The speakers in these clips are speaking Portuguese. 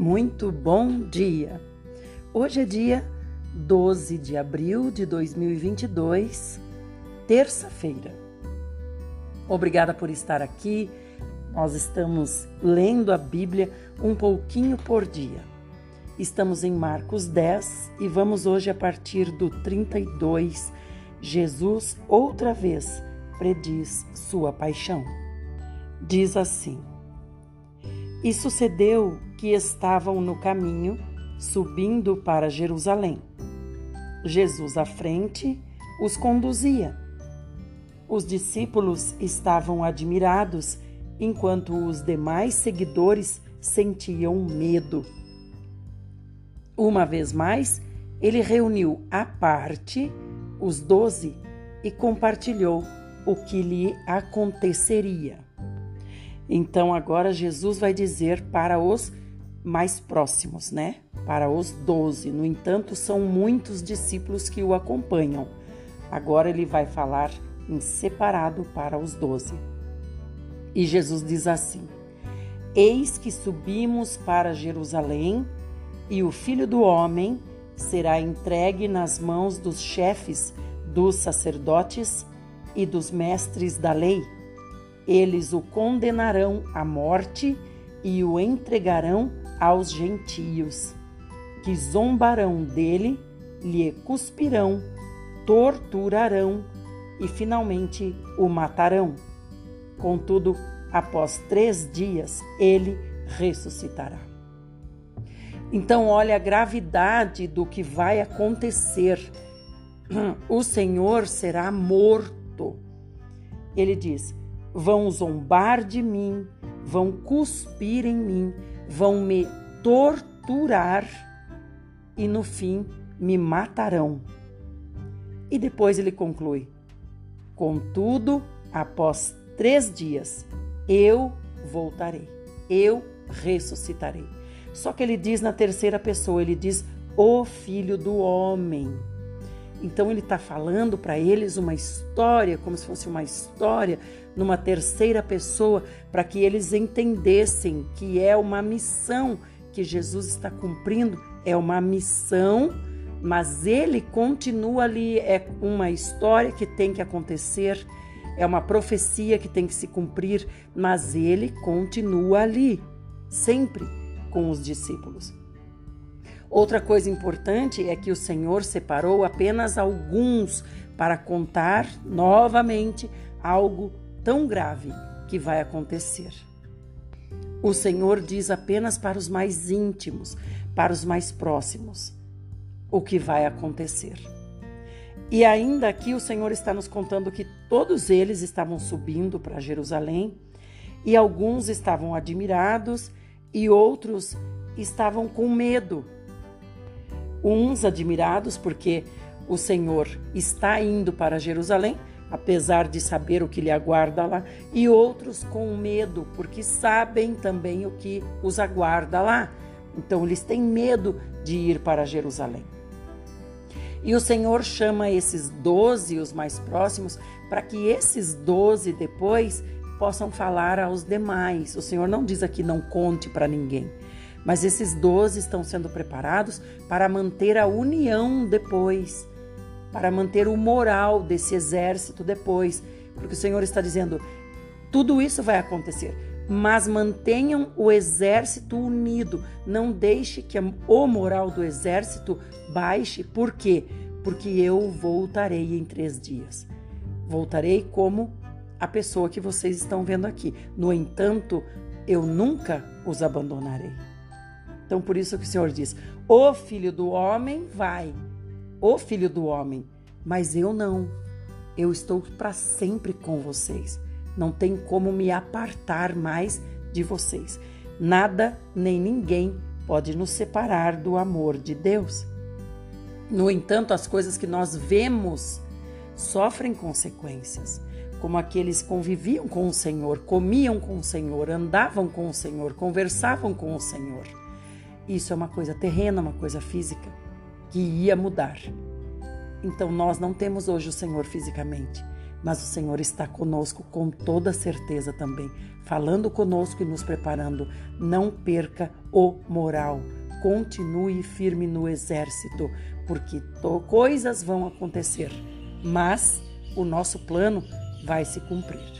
Muito bom dia! Hoje é dia 12 de abril de 2022, terça-feira. Obrigada por estar aqui. Nós estamos lendo a Bíblia um pouquinho por dia. Estamos em Marcos 10 e vamos hoje a partir do 32. Jesus outra vez prediz sua paixão. Diz assim: E sucedeu que estavam no caminho, subindo para Jerusalém. Jesus à frente os conduzia. Os discípulos estavam admirados, enquanto os demais seguidores sentiam medo. Uma vez mais, ele reuniu à parte os doze e compartilhou o que lhe aconteceria. Então agora Jesus vai dizer para os mais próximos, né? Para os doze. No entanto, são muitos discípulos que o acompanham. Agora ele vai falar em separado para os doze. E Jesus diz assim: Eis que subimos para Jerusalém, e o filho do homem será entregue nas mãos dos chefes, dos sacerdotes e dos mestres da lei. Eles o condenarão à morte e o entregarão aos gentios, que zombarão dele, lhe cuspirão, torturarão e finalmente o matarão. Contudo, após três dias, ele ressuscitará. Então, olha a gravidade do que vai acontecer. O Senhor será morto. Ele diz: vão zombar de mim, vão cuspir em mim, vão me torturar e no fim me matarão. E depois ele conclui: Contudo, após três dias, eu voltarei, eu ressuscitarei. Só que ele diz na terceira pessoa: ele diz, o filho do homem. Então ele está falando para eles uma história, como se fosse uma história numa terceira pessoa, para que eles entendessem que é uma missão que Jesus está cumprindo, é uma missão, mas ele continua ali, é uma história que tem que acontecer, é uma profecia que tem que se cumprir, mas ele continua ali, sempre com os discípulos. Outra coisa importante é que o Senhor separou apenas alguns para contar novamente algo tão grave que vai acontecer. O Senhor diz apenas para os mais íntimos, para os mais próximos, o que vai acontecer. E ainda aqui o Senhor está nos contando que todos eles estavam subindo para Jerusalém e alguns estavam admirados e outros estavam com medo. Uns admirados porque o Senhor está indo para Jerusalém apesar de saber o que lhe aguarda lá, e outros com medo, porque sabem também o que os aguarda lá. Então eles têm medo de ir para Jerusalém. E o Senhor chama esses doze, os mais próximos, para que esses doze depois possam falar aos demais. O Senhor não diz aqui não conte para ninguém, mas esses doze estão sendo preparados para manter a união depois para manter o moral desse exército depois, porque o Senhor está dizendo: tudo isso vai acontecer, mas mantenham o exército unido, não deixe que o moral do exército baixe, por quê? Porque eu voltarei em três dias. Voltarei como a pessoa que vocês estão vendo aqui. No entanto, eu nunca os abandonarei. Então, por isso que o Senhor diz: O filho do homem vai o filho do homem, mas eu não. Eu estou para sempre com vocês. Não tem como me apartar mais de vocês. Nada nem ninguém pode nos separar do amor de Deus. No entanto, as coisas que nós vemos sofrem consequências, como aqueles conviviam com o Senhor, comiam com o Senhor, andavam com o Senhor, conversavam com o Senhor. Isso é uma coisa terrena, uma coisa física que ia mudar. Então nós não temos hoje o Senhor fisicamente, mas o Senhor está conosco com toda certeza também, falando conosco e nos preparando. Não perca o moral. Continue firme no exército, porque coisas vão acontecer, mas o nosso plano vai se cumprir.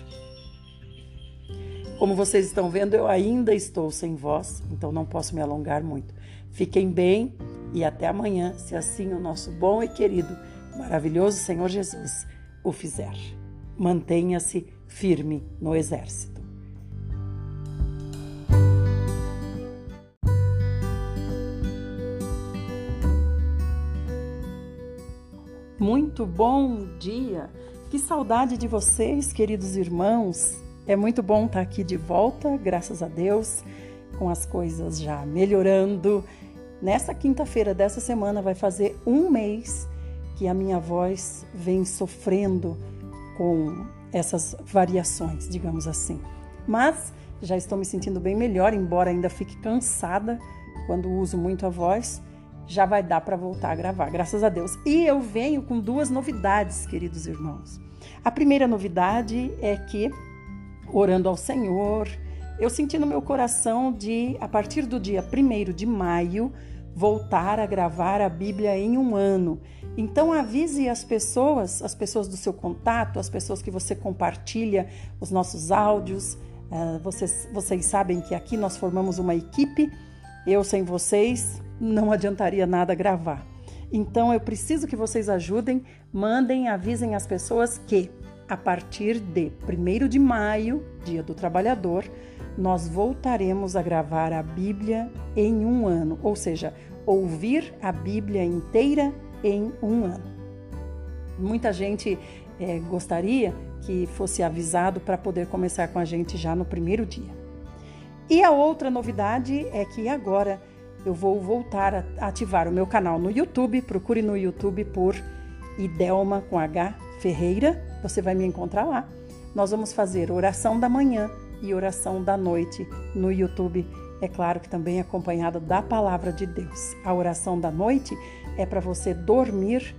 Como vocês estão vendo, eu ainda estou sem voz, então não posso me alongar muito. Fiquem bem e até amanhã, se assim o nosso bom e querido, maravilhoso Senhor Jesus o fizer. Mantenha-se firme no exército. Muito bom dia! Que saudade de vocês, queridos irmãos! É muito bom estar aqui de volta, graças a Deus, com as coisas já melhorando. Nessa quinta-feira dessa semana vai fazer um mês que a minha voz vem sofrendo com essas variações, digamos assim. Mas já estou me sentindo bem melhor, embora ainda fique cansada quando uso muito a voz. Já vai dar para voltar a gravar, graças a Deus. E eu venho com duas novidades, queridos irmãos. A primeira novidade é que orando ao Senhor. Eu senti no meu coração de, a partir do dia 1 de maio, voltar a gravar a Bíblia em um ano. Então avise as pessoas, as pessoas do seu contato, as pessoas que você compartilha os nossos áudios. Uh, vocês, vocês sabem que aqui nós formamos uma equipe. Eu sem vocês não adiantaria nada gravar. Então eu preciso que vocês ajudem, mandem, avisem as pessoas que a partir de 1 de maio, Dia do Trabalhador, nós voltaremos a gravar a Bíblia em um ano, ou seja, ouvir a Bíblia inteira em um ano. Muita gente é, gostaria que fosse avisado para poder começar com a gente já no primeiro dia. E a outra novidade é que agora eu vou voltar a ativar o meu canal no YouTube. Procure no YouTube por Idelma com H Ferreira você vai me encontrar lá. Nós vamos fazer oração da manhã e oração da noite no YouTube. É claro que também acompanhada da palavra de Deus. A oração da noite é para você dormir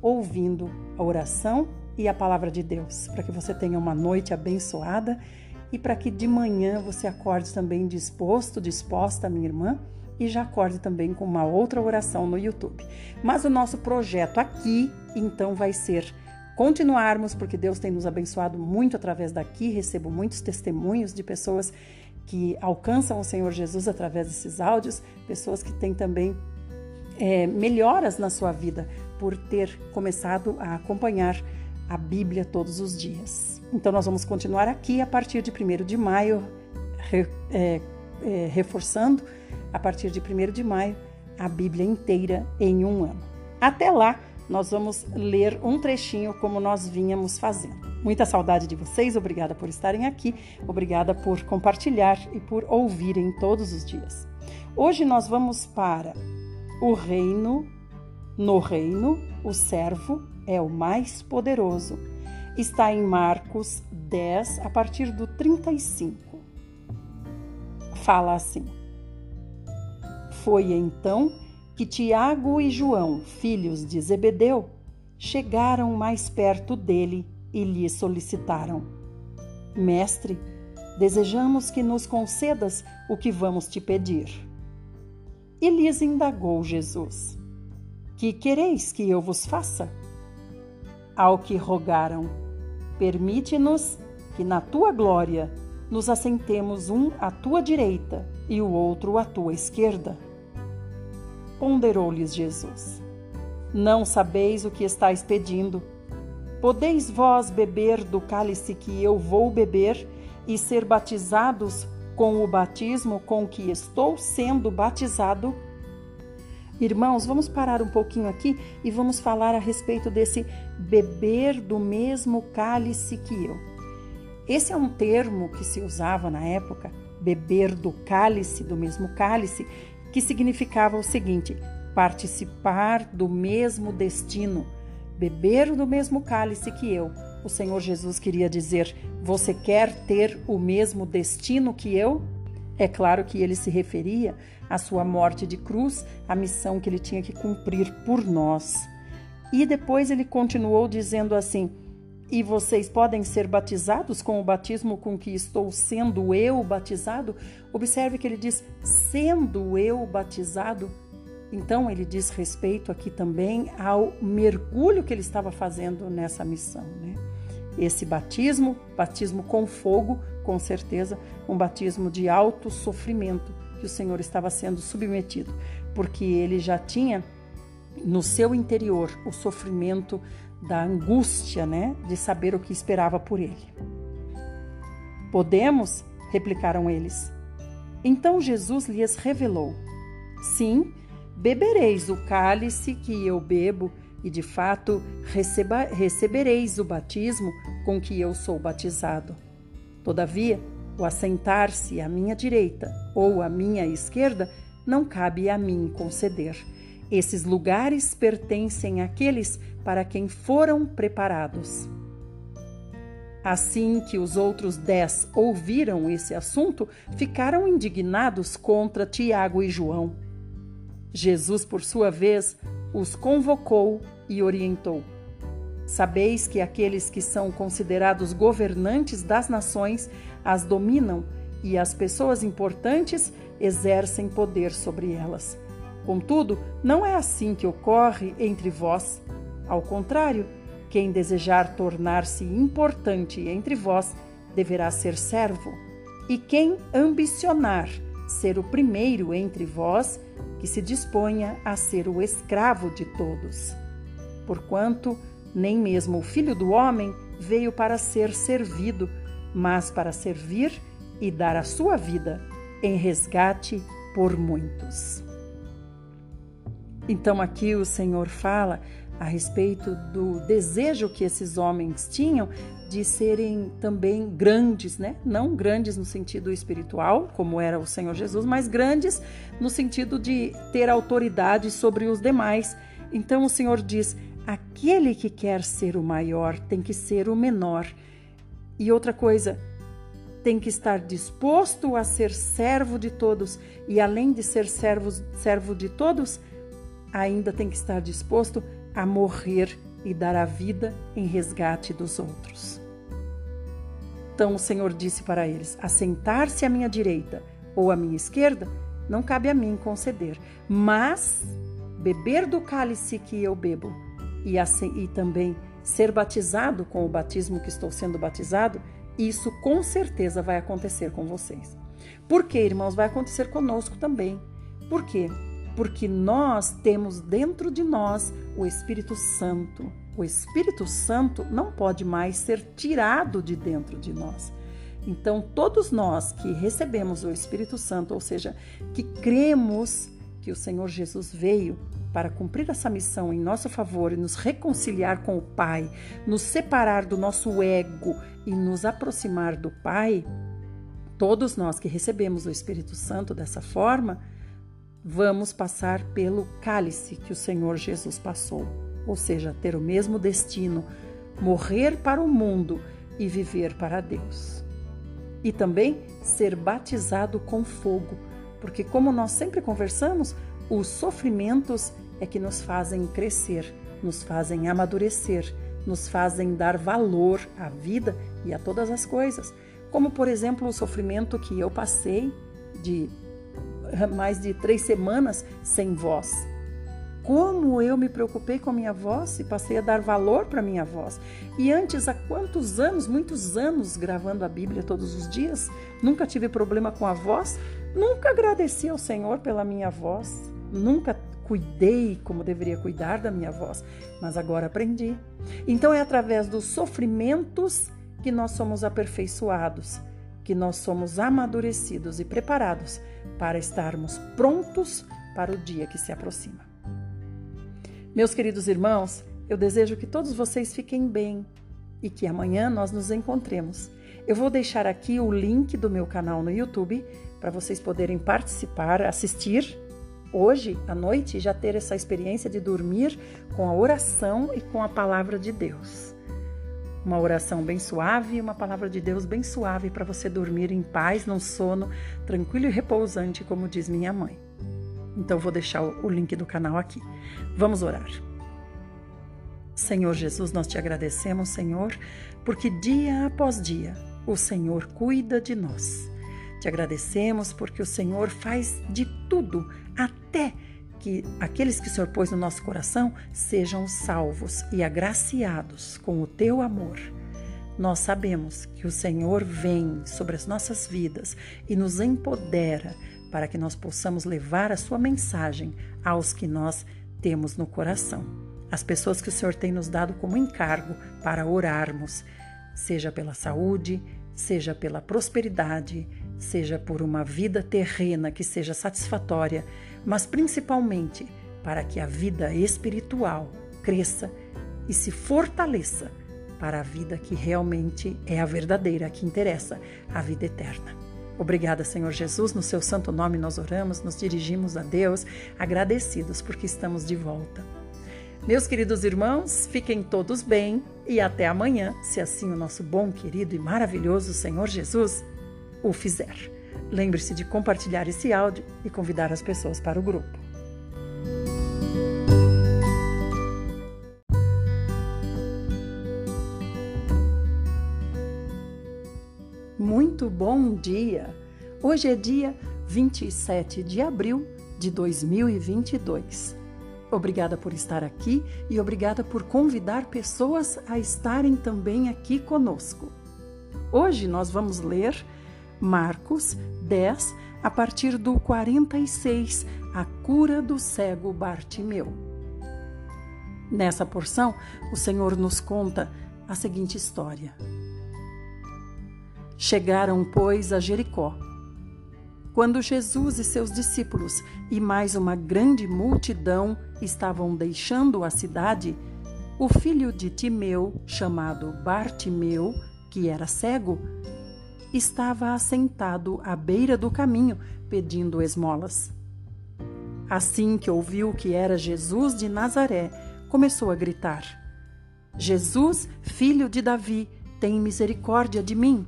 ouvindo a oração e a palavra de Deus, para que você tenha uma noite abençoada e para que de manhã você acorde também disposto, disposta, minha irmã, e já acorde também com uma outra oração no YouTube. Mas o nosso projeto aqui, então, vai ser continuarmos, porque Deus tem nos abençoado muito através daqui. Recebo muitos testemunhos de pessoas que alcançam o Senhor Jesus através desses áudios, pessoas que têm também é, melhoras na sua vida por ter começado a acompanhar a Bíblia todos os dias. Então, nós vamos continuar aqui a partir de 1 de maio, re, é, é, reforçando a partir de 1 de maio a Bíblia inteira em um ano. Até lá! Nós vamos ler um trechinho como nós vínhamos fazendo. Muita saudade de vocês, obrigada por estarem aqui, obrigada por compartilhar e por ouvirem todos os dias. Hoje nós vamos para o reino, no reino, o servo é o mais poderoso. Está em Marcos 10, a partir do 35. Fala assim: Foi então que Tiago e João, filhos de Zebedeu, chegaram mais perto dele e lhe solicitaram: Mestre, desejamos que nos concedas o que vamos te pedir. E lhes indagou Jesus: Que quereis que eu vos faça? Ao que rogaram: Permite-nos que na tua glória nos assentemos um à tua direita e o outro à tua esquerda. Ponderou-lhes Jesus: Não sabeis o que estáis pedindo. Podeis vós beber do cálice que eu vou beber e ser batizados com o batismo com que estou sendo batizado? Irmãos, vamos parar um pouquinho aqui e vamos falar a respeito desse beber do mesmo cálice que eu. Esse é um termo que se usava na época, beber do cálice, do mesmo cálice, que significava o seguinte: participar do mesmo destino, beber do mesmo cálice que eu. O Senhor Jesus queria dizer: Você quer ter o mesmo destino que eu? É claro que ele se referia à sua morte de cruz, à missão que ele tinha que cumprir por nós. E depois ele continuou dizendo assim: e vocês podem ser batizados com o batismo com que estou sendo eu batizado. Observe que ele diz sendo eu batizado. Então ele diz respeito aqui também ao mergulho que ele estava fazendo nessa missão, né? Esse batismo, batismo com fogo, com certeza, um batismo de alto sofrimento que o Senhor estava sendo submetido, porque ele já tinha no seu interior o sofrimento da angústia, né, de saber o que esperava por ele. Podemos? replicaram eles. Então Jesus lhes revelou: Sim, bebereis o cálice que eu bebo, e de fato receba, recebereis o batismo com que eu sou batizado. Todavia, o assentar-se à minha direita ou à minha esquerda não cabe a mim conceder. Esses lugares pertencem àqueles para quem foram preparados. Assim que os outros dez ouviram esse assunto, ficaram indignados contra Tiago e João. Jesus, por sua vez, os convocou e orientou. Sabeis que aqueles que são considerados governantes das nações as dominam e as pessoas importantes exercem poder sobre elas. Contudo, não é assim que ocorre entre vós. Ao contrário, quem desejar tornar-se importante entre vós deverá ser servo, e quem ambicionar ser o primeiro entre vós, que se disponha a ser o escravo de todos. Porquanto nem mesmo o filho do homem veio para ser servido, mas para servir e dar a sua vida em resgate por muitos. Então aqui o Senhor fala a respeito do desejo que esses homens tinham de serem também grandes, né? Não grandes no sentido espiritual, como era o Senhor Jesus, mas grandes no sentido de ter autoridade sobre os demais. Então o Senhor diz: aquele que quer ser o maior tem que ser o menor. E outra coisa, tem que estar disposto a ser servo de todos, e além de ser servo, servo de todos, ainda tem que estar disposto a morrer e dar a vida em resgate dos outros. Então o Senhor disse para eles: Assentar-se à minha direita ou à minha esquerda não cabe a mim conceder, mas beber do cálice que eu bebo e, assim, e também ser batizado com o batismo que estou sendo batizado, isso com certeza vai acontecer com vocês. Por quê, irmãos? Vai acontecer conosco também. Por quê? Porque nós temos dentro de nós o Espírito Santo. O Espírito Santo não pode mais ser tirado de dentro de nós. Então, todos nós que recebemos o Espírito Santo, ou seja, que cremos que o Senhor Jesus veio para cumprir essa missão em nosso favor e nos reconciliar com o Pai, nos separar do nosso ego e nos aproximar do Pai, todos nós que recebemos o Espírito Santo dessa forma, vamos passar pelo cálice que o Senhor Jesus passou, ou seja, ter o mesmo destino, morrer para o mundo e viver para Deus. E também ser batizado com fogo, porque, como nós sempre conversamos, os sofrimentos é que nos fazem crescer, nos fazem amadurecer, nos fazem dar valor à vida e a todas as coisas. Como, por exemplo, o sofrimento que eu passei de mais de três semanas sem voz. Como eu me preocupei com a minha voz e passei a dar valor para a minha voz. E antes, há quantos anos, muitos anos gravando a Bíblia todos os dias, nunca tive problema com a voz, nunca agradeci ao Senhor pela minha voz, nunca cuidei como deveria cuidar da minha voz, mas agora aprendi. Então é através dos sofrimentos que nós somos aperfeiçoados que nós somos amadurecidos e preparados para estarmos prontos para o dia que se aproxima. Meus queridos irmãos, eu desejo que todos vocês fiquem bem e que amanhã nós nos encontremos. Eu vou deixar aqui o link do meu canal no YouTube para vocês poderem participar, assistir hoje à noite e já ter essa experiência de dormir com a oração e com a palavra de Deus. Uma oração bem suave e uma palavra de Deus bem suave para você dormir em paz, num sono tranquilo e repousante, como diz minha mãe. Então vou deixar o link do canal aqui. Vamos orar. Senhor Jesus, nós te agradecemos, Senhor, porque dia após dia o Senhor cuida de nós. Te agradecemos porque o Senhor faz de tudo até que aqueles que o Senhor pôs no nosso coração sejam salvos e agraciados com o teu amor. Nós sabemos que o Senhor vem sobre as nossas vidas e nos empodera para que nós possamos levar a sua mensagem aos que nós temos no coração. As pessoas que o Senhor tem nos dado como encargo para orarmos, seja pela saúde, seja pela prosperidade, seja por uma vida terrena que seja satisfatória, mas principalmente para que a vida espiritual cresça e se fortaleça para a vida que realmente é a verdadeira, que interessa, a vida eterna. Obrigada, Senhor Jesus. No seu santo nome nós oramos, nos dirigimos a Deus, agradecidos porque estamos de volta. Meus queridos irmãos, fiquem todos bem e até amanhã, se assim o nosso bom, querido e maravilhoso Senhor Jesus o fizer. Lembre-se de compartilhar esse áudio e convidar as pessoas para o grupo. Muito bom dia! Hoje é dia 27 de abril de 2022. Obrigada por estar aqui e obrigada por convidar pessoas a estarem também aqui conosco. Hoje nós vamos ler Marcos 10, a partir do 46, a cura do cego Bartimeu. Nessa porção, o Senhor nos conta a seguinte história. Chegaram, pois, a Jericó. Quando Jesus e seus discípulos e mais uma grande multidão estavam deixando a cidade, o filho de Timeu, chamado Bartimeu, que era cego, estava assentado à beira do caminho pedindo esmolas. Assim que ouviu que era Jesus de Nazaré, começou a gritar: Jesus, filho de Davi, tem misericórdia de mim.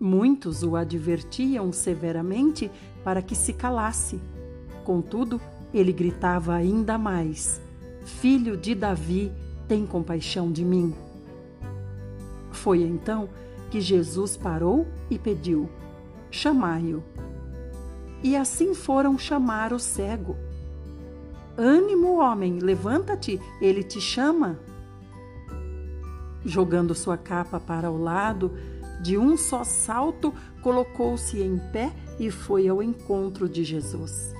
Muitos o advertiam severamente para que se calasse. Contudo, ele gritava ainda mais: Filho de Davi, tem compaixão de mim. Foi então que Jesus parou e pediu: Chamai-o. E assim foram chamar o cego. Ânimo, homem, levanta-te, ele te chama. Jogando sua capa para o lado, de um só salto, colocou-se em pé e foi ao encontro de Jesus.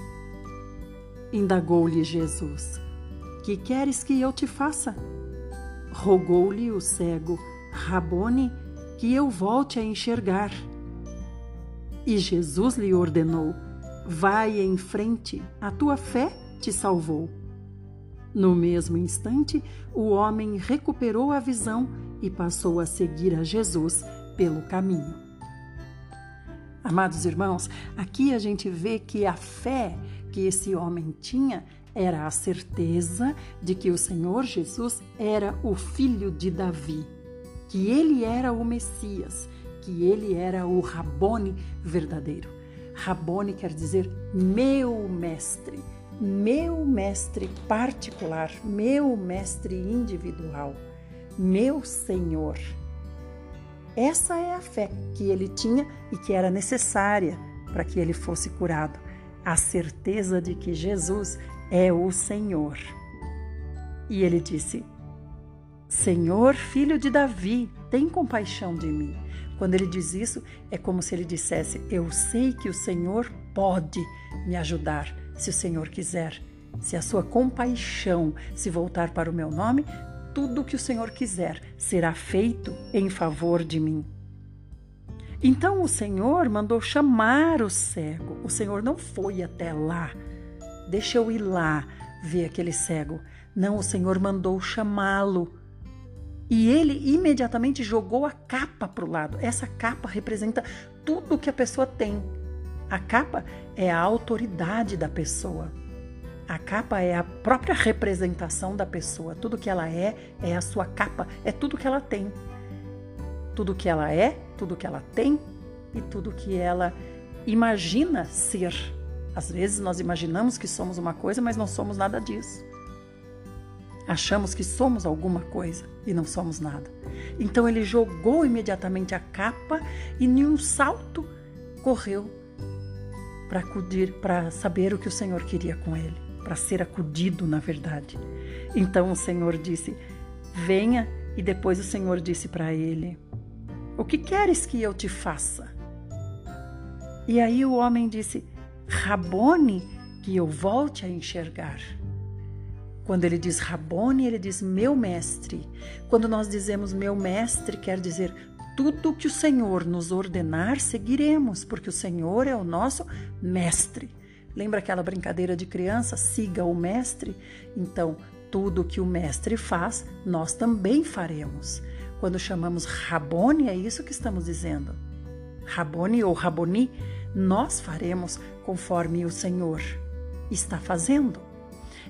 Indagou-lhe Jesus: Que queres que eu te faça? Rogou-lhe o cego: Rabone, que eu volte a enxergar. E Jesus lhe ordenou: Vai em frente, a tua fé te salvou. No mesmo instante, o homem recuperou a visão e passou a seguir a Jesus pelo caminho. Amados irmãos, aqui a gente vê que a fé que esse homem tinha era a certeza de que o Senhor Jesus era o filho de Davi que ele era o Messias, que ele era o Rabone verdadeiro. Rabone quer dizer meu mestre, meu mestre particular, meu mestre individual, meu Senhor. Essa é a fé que ele tinha e que era necessária para que ele fosse curado. A certeza de que Jesus é o Senhor. E ele disse: Senhor, filho de Davi, tem compaixão de mim. Quando ele diz isso, é como se ele dissesse: Eu sei que o Senhor pode me ajudar, se o Senhor quiser. Se a sua compaixão se voltar para o meu nome, tudo o que o Senhor quiser será feito em favor de mim. Então o Senhor mandou chamar o cego. O Senhor não foi até lá. Deixa eu ir lá ver aquele cego. Não, o Senhor mandou chamá-lo. E ele imediatamente jogou a capa para o lado. Essa capa representa tudo que a pessoa tem. A capa é a autoridade da pessoa. A capa é a própria representação da pessoa. Tudo que ela é, é a sua capa, é tudo que ela tem. Tudo que ela é, tudo que ela tem e tudo que ela imagina ser. Às vezes nós imaginamos que somos uma coisa, mas não somos nada disso. Achamos que somos alguma coisa e não somos nada. Então ele jogou imediatamente a capa e, em um salto, correu para acudir, para saber o que o Senhor queria com ele, para ser acudido, na verdade. Então o Senhor disse: Venha, e depois o Senhor disse para ele: O que queres que eu te faça? E aí o homem disse: Rabone, que eu volte a enxergar. Quando ele diz Rabone, ele diz meu mestre. Quando nós dizemos meu mestre, quer dizer tudo que o Senhor nos ordenar, seguiremos, porque o Senhor é o nosso mestre. Lembra aquela brincadeira de criança? Siga o mestre? Então, tudo que o mestre faz, nós também faremos. Quando chamamos Rabone, é isso que estamos dizendo. Rabone ou Raboni, nós faremos conforme o Senhor está fazendo.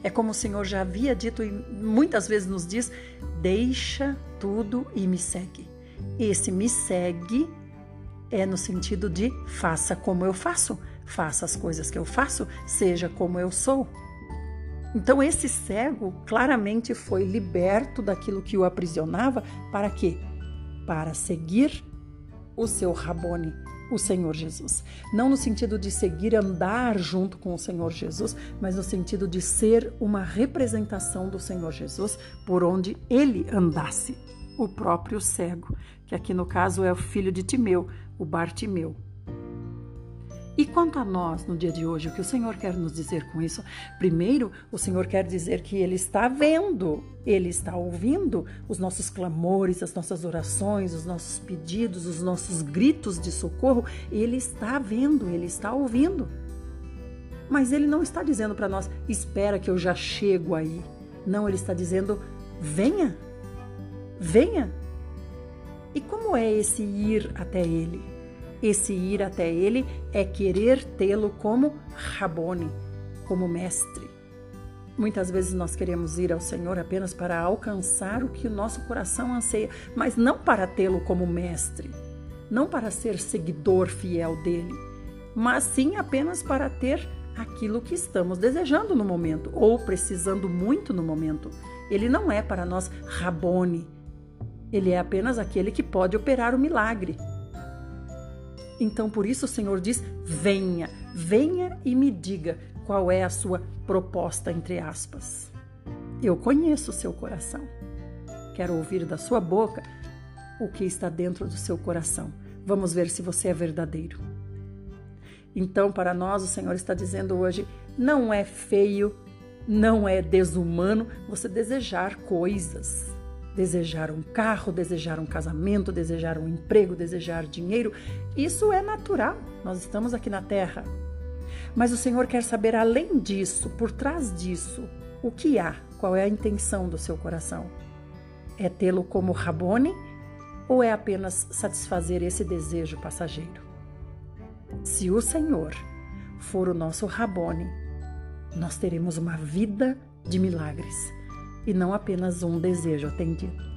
É como o Senhor já havia dito e muitas vezes nos diz: deixa tudo e me segue. Esse me segue é no sentido de faça como eu faço, faça as coisas que eu faço, seja como eu sou. Então esse cego claramente foi liberto daquilo que o aprisionava para quê? Para seguir o seu Rabone, o Senhor Jesus. Não no sentido de seguir, andar junto com o Senhor Jesus, mas no sentido de ser uma representação do Senhor Jesus por onde ele andasse o próprio cego, que aqui no caso é o filho de Timeu, o Bartimeu. E quanto a nós no dia de hoje, o que o Senhor quer nos dizer com isso? Primeiro, o Senhor quer dizer que Ele está vendo, Ele está ouvindo os nossos clamores, as nossas orações, os nossos pedidos, os nossos gritos de socorro. Ele está vendo, Ele está ouvindo. Mas Ele não está dizendo para nós, espera que eu já chego aí. Não, Ele está dizendo, venha, Venha! E como é esse ir até ele? Esse ir até ele é querer tê-lo como Rabone, como mestre. Muitas vezes nós queremos ir ao Senhor apenas para alcançar o que o nosso coração anseia, mas não para tê-lo como mestre, não para ser seguidor fiel dele, mas sim apenas para ter aquilo que estamos desejando no momento ou precisando muito no momento. Ele não é para nós Rabone, ele é apenas aquele que pode operar o milagre. Então, por isso o Senhor diz: venha, venha e me diga qual é a sua proposta, entre aspas. Eu conheço o seu coração. Quero ouvir da sua boca o que está dentro do seu coração. Vamos ver se você é verdadeiro. Então, para nós, o Senhor está dizendo hoje: não é feio, não é desumano você desejar coisas desejar um carro, desejar um casamento, desejar um emprego, desejar dinheiro. Isso é natural, nós estamos aqui na Terra. Mas o Senhor quer saber além disso, por trás disso, o que há, qual é a intenção do seu coração. É tê-lo como Rabone ou é apenas satisfazer esse desejo passageiro? Se o Senhor for o nosso Rabone, nós teremos uma vida de milagres e não apenas um desejo atendido.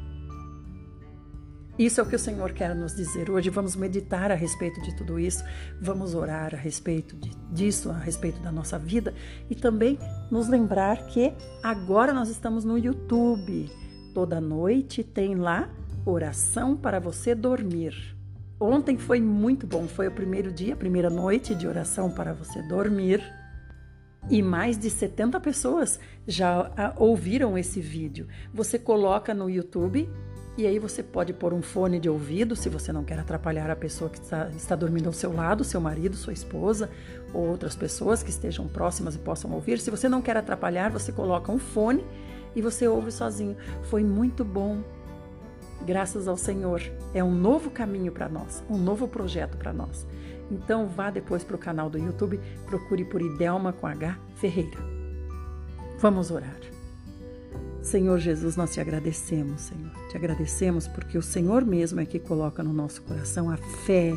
Isso é o que o Senhor quer nos dizer hoje. Vamos meditar a respeito de tudo isso, vamos orar a respeito de, disso, a respeito da nossa vida e também nos lembrar que agora nós estamos no YouTube. Toda noite tem lá oração para você dormir. Ontem foi muito bom, foi o primeiro dia, a primeira noite de oração para você dormir e mais de 70 pessoas já ah, ouviram esse vídeo. Você coloca no YouTube e aí você pode pôr um fone de ouvido se você não quer atrapalhar a pessoa que está, está dormindo ao seu lado, seu marido, sua esposa ou outras pessoas que estejam próximas e possam ouvir. Se você não quer atrapalhar, você coloca um fone e você ouve sozinho. Foi muito bom. Graças ao Senhor. É um novo caminho para nós, um novo projeto para nós. Então vá depois para o canal do YouTube, procure por Idelma com H Ferreira. Vamos orar. Senhor Jesus, nós te agradecemos, Senhor. Te agradecemos porque o Senhor mesmo é que coloca no nosso coração a fé,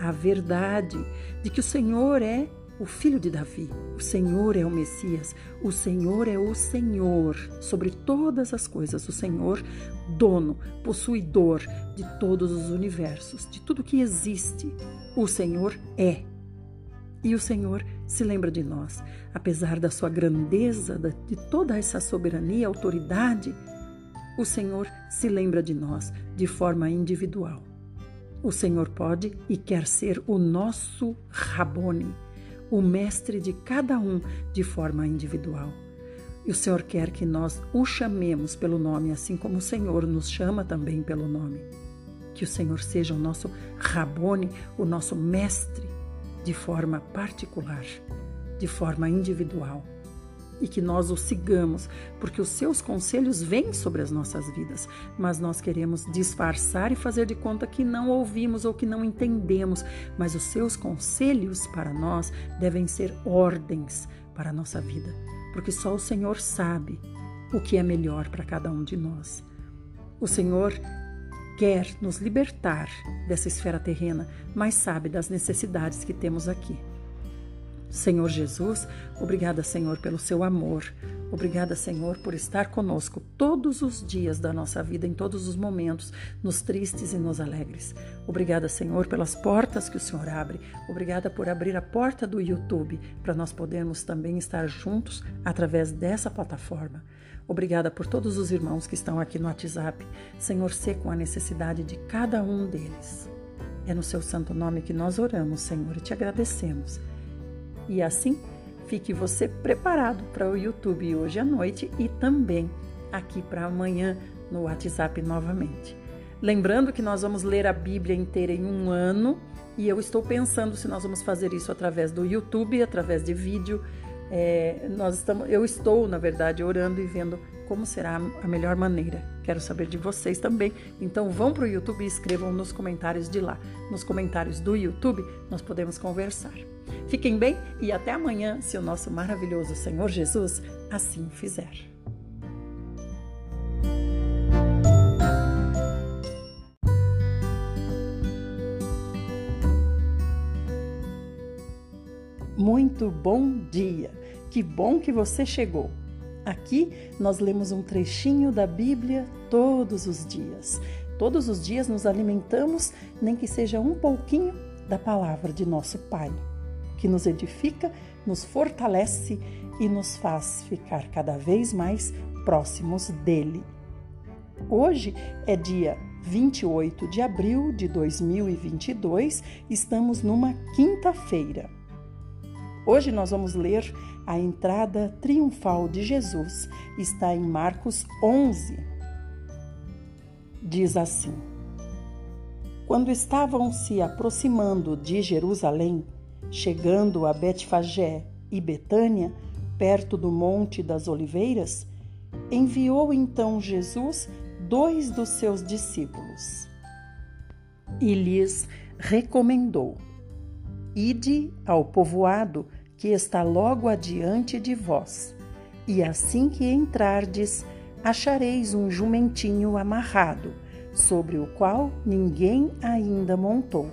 a verdade de que o Senhor é o filho de Davi. O Senhor é o Messias, o Senhor é o Senhor sobre todas as coisas, o Senhor, dono, possuidor de todos os universos, de tudo que existe. O Senhor é. E o Senhor se lembra de nós. Apesar da sua grandeza, de toda essa soberania, autoridade, o Senhor se lembra de nós de forma individual. O Senhor pode e quer ser o nosso Rabone, o mestre de cada um de forma individual. E o Senhor quer que nós o chamemos pelo nome, assim como o Senhor nos chama também pelo nome. Que o Senhor seja o nosso Rabone, o nosso mestre, de forma particular, de forma individual. E que nós o sigamos, porque os seus conselhos vêm sobre as nossas vidas, mas nós queremos disfarçar e fazer de conta que não ouvimos ou que não entendemos. Mas os seus conselhos para nós devem ser ordens para a nossa vida porque só o Senhor sabe o que é melhor para cada um de nós. O Senhor quer nos libertar dessa esfera terrena, mas sabe das necessidades que temos aqui. Senhor Jesus, obrigada, Senhor, pelo seu amor. Obrigada, Senhor, por estar conosco todos os dias da nossa vida, em todos os momentos, nos tristes e nos alegres. Obrigada, Senhor, pelas portas que o Senhor abre. Obrigada por abrir a porta do YouTube para nós podermos também estar juntos através dessa plataforma. Obrigada por todos os irmãos que estão aqui no WhatsApp. Senhor, se com a necessidade de cada um deles. É no seu santo nome que nós oramos, Senhor, e te agradecemos. E assim, fique você preparado para o YouTube hoje à noite e também aqui para amanhã no WhatsApp novamente. Lembrando que nós vamos ler a Bíblia inteira em um ano e eu estou pensando se nós vamos fazer isso através do YouTube, através de vídeo. É, nós estamos, eu estou, na verdade, orando e vendo como será a melhor maneira. Quero saber de vocês também. Então vão para o YouTube e escrevam nos comentários de lá. Nos comentários do YouTube nós podemos conversar. Fiquem bem e até amanhã, se o nosso maravilhoso Senhor Jesus assim fizer. Muito bom dia! Que bom que você chegou! Aqui nós lemos um trechinho da Bíblia todos os dias. Todos os dias nos alimentamos, nem que seja um pouquinho, da palavra de nosso Pai que nos edifica, nos fortalece e nos faz ficar cada vez mais próximos dele. Hoje é dia 28 de abril de 2022, estamos numa quinta-feira. Hoje nós vamos ler a entrada triunfal de Jesus, está em Marcos 11. Diz assim: Quando estavam se aproximando de Jerusalém, Chegando a Betfagé e Betânia, perto do Monte das Oliveiras, enviou então Jesus dois dos seus discípulos e lhes recomendou: Ide ao povoado que está logo adiante de vós, e assim que entrardes, achareis um jumentinho amarrado, sobre o qual ninguém ainda montou.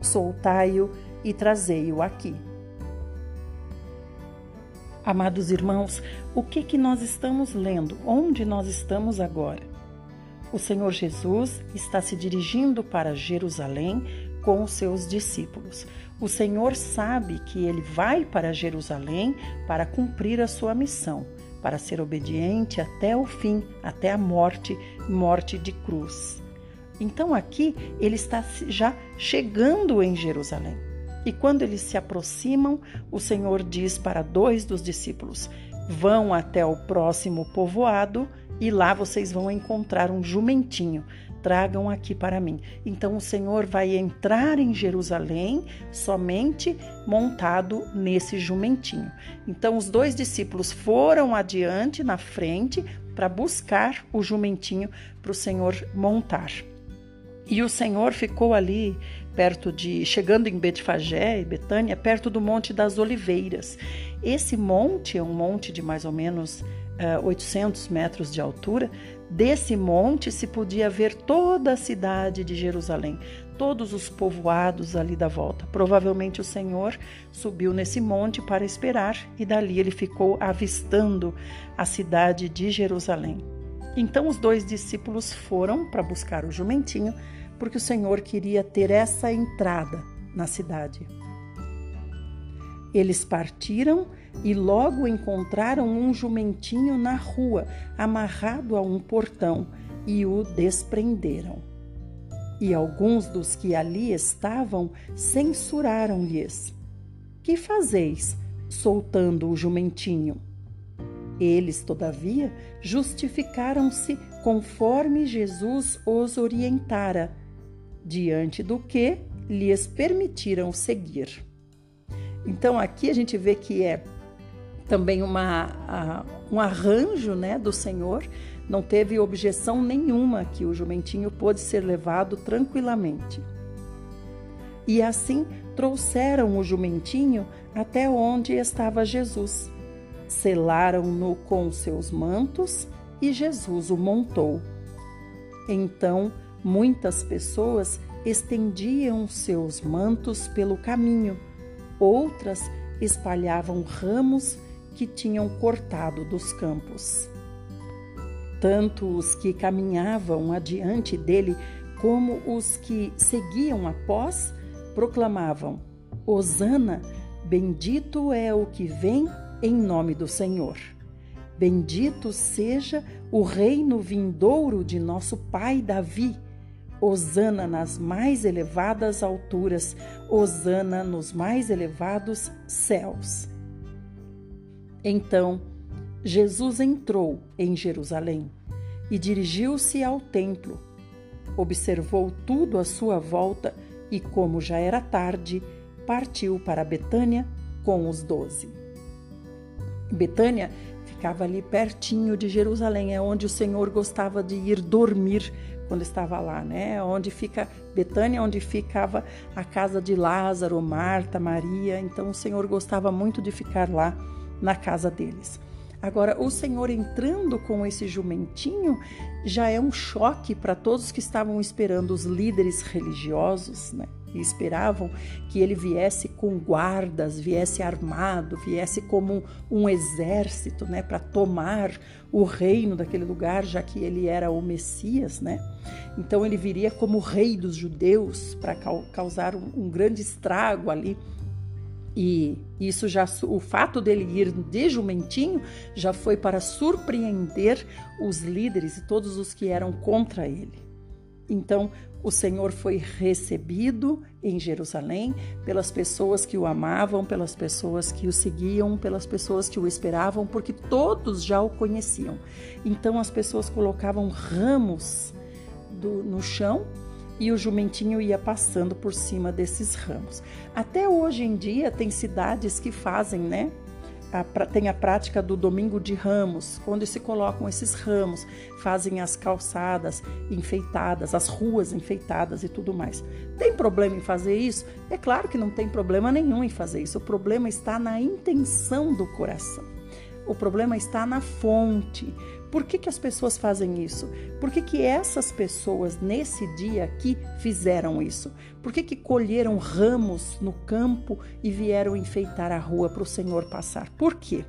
Soltai-o e trazei-o aqui. Amados irmãos, o que que nós estamos lendo? Onde nós estamos agora? O Senhor Jesus está se dirigindo para Jerusalém com os seus discípulos. O Senhor sabe que ele vai para Jerusalém para cumprir a sua missão, para ser obediente até o fim, até a morte, morte de cruz. Então aqui ele está já chegando em Jerusalém. E quando eles se aproximam, o Senhor diz para dois dos discípulos: Vão até o próximo povoado e lá vocês vão encontrar um jumentinho. Tragam aqui para mim. Então o Senhor vai entrar em Jerusalém somente montado nesse jumentinho. Então os dois discípulos foram adiante, na frente, para buscar o jumentinho para o Senhor montar. E o Senhor ficou ali perto de, chegando em Betfagé e Betânia, perto do Monte das Oliveiras. Esse monte é um monte de mais ou menos uh, eh, 800 metros de altura. Desse monte se podia ver toda a cidade de Jerusalém, todos os povoados ali da volta. Provavelmente o Senhor subiu nesse monte para esperar e dali ele ficou avistando a cidade de Jerusalém. Então os dois discípulos foram para buscar o jumentinho porque o Senhor queria ter essa entrada na cidade. Eles partiram e logo encontraram um jumentinho na rua, amarrado a um portão, e o desprenderam. E alguns dos que ali estavam censuraram-lhes: Que fazeis, soltando o jumentinho? Eles, todavia, justificaram-se conforme Jesus os orientara, diante do que lhes permitiram seguir. Então aqui a gente vê que é também uma, a, um arranjo né, do Senhor, não teve objeção nenhuma que o jumentinho pôde ser levado tranquilamente. E assim trouxeram o jumentinho até onde estava Jesus. Selaram-no com seus mantos e Jesus o montou. Então muitas pessoas estendiam seus mantos pelo caminho outras espalhavam ramos que tinham cortado dos campos. Tanto os que caminhavam adiante dele como os que seguiam após proclamavam: Hosana, bendito é o que vem em nome do Senhor. Bendito seja o reino vindouro de nosso pai Davi. Hosana nas mais elevadas alturas, Hosana nos mais elevados céus. Então, Jesus entrou em Jerusalém e dirigiu-se ao templo. Observou tudo à sua volta e, como já era tarde, partiu para Betânia com os doze. Betânia ficava ali pertinho de Jerusalém, é onde o Senhor gostava de ir dormir quando estava lá, né? Onde fica Betânia, onde ficava a casa de Lázaro, Marta, Maria. Então o Senhor gostava muito de ficar lá na casa deles. Agora, o Senhor entrando com esse jumentinho já é um choque para todos que estavam esperando os líderes religiosos, né? E esperavam que ele viesse com guardas, viesse armado, viesse como um, exército, né, para tomar o reino daquele lugar, já que ele era o Messias, né? Então ele viria como rei dos judeus para causar um, um grande estrago ali e isso já o fato dele ir de jumentinho já foi para surpreender os líderes e todos os que eram contra ele. Então, o Senhor foi recebido em Jerusalém pelas pessoas que o amavam, pelas pessoas que o seguiam, pelas pessoas que o esperavam, porque todos já o conheciam. Então, as pessoas colocavam ramos do, no chão e o jumentinho ia passando por cima desses ramos. Até hoje em dia tem cidades que fazem, né? A, tem a prática do domingo de ramos, onde se colocam esses ramos, fazem as calçadas enfeitadas, as ruas enfeitadas e tudo mais. Tem problema em fazer isso? É claro que não tem problema nenhum em fazer isso. O problema está na intenção do coração. O problema está na fonte. Por que, que as pessoas fazem isso? Por que, que essas pessoas nesse dia aqui fizeram isso? Por que, que colheram ramos no campo e vieram enfeitar a rua para o Senhor passar? Por quê?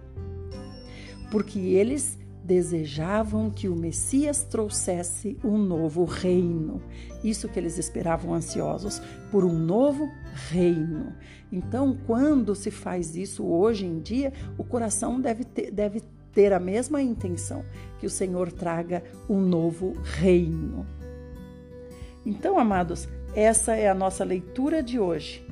Porque eles desejavam que o Messias trouxesse um novo reino. Isso que eles esperavam ansiosos por um novo reino. Então, quando se faz isso hoje em dia, o coração deve ter, deve ter a mesma intenção, que o Senhor traga um novo reino. Então, amados, essa é a nossa leitura de hoje.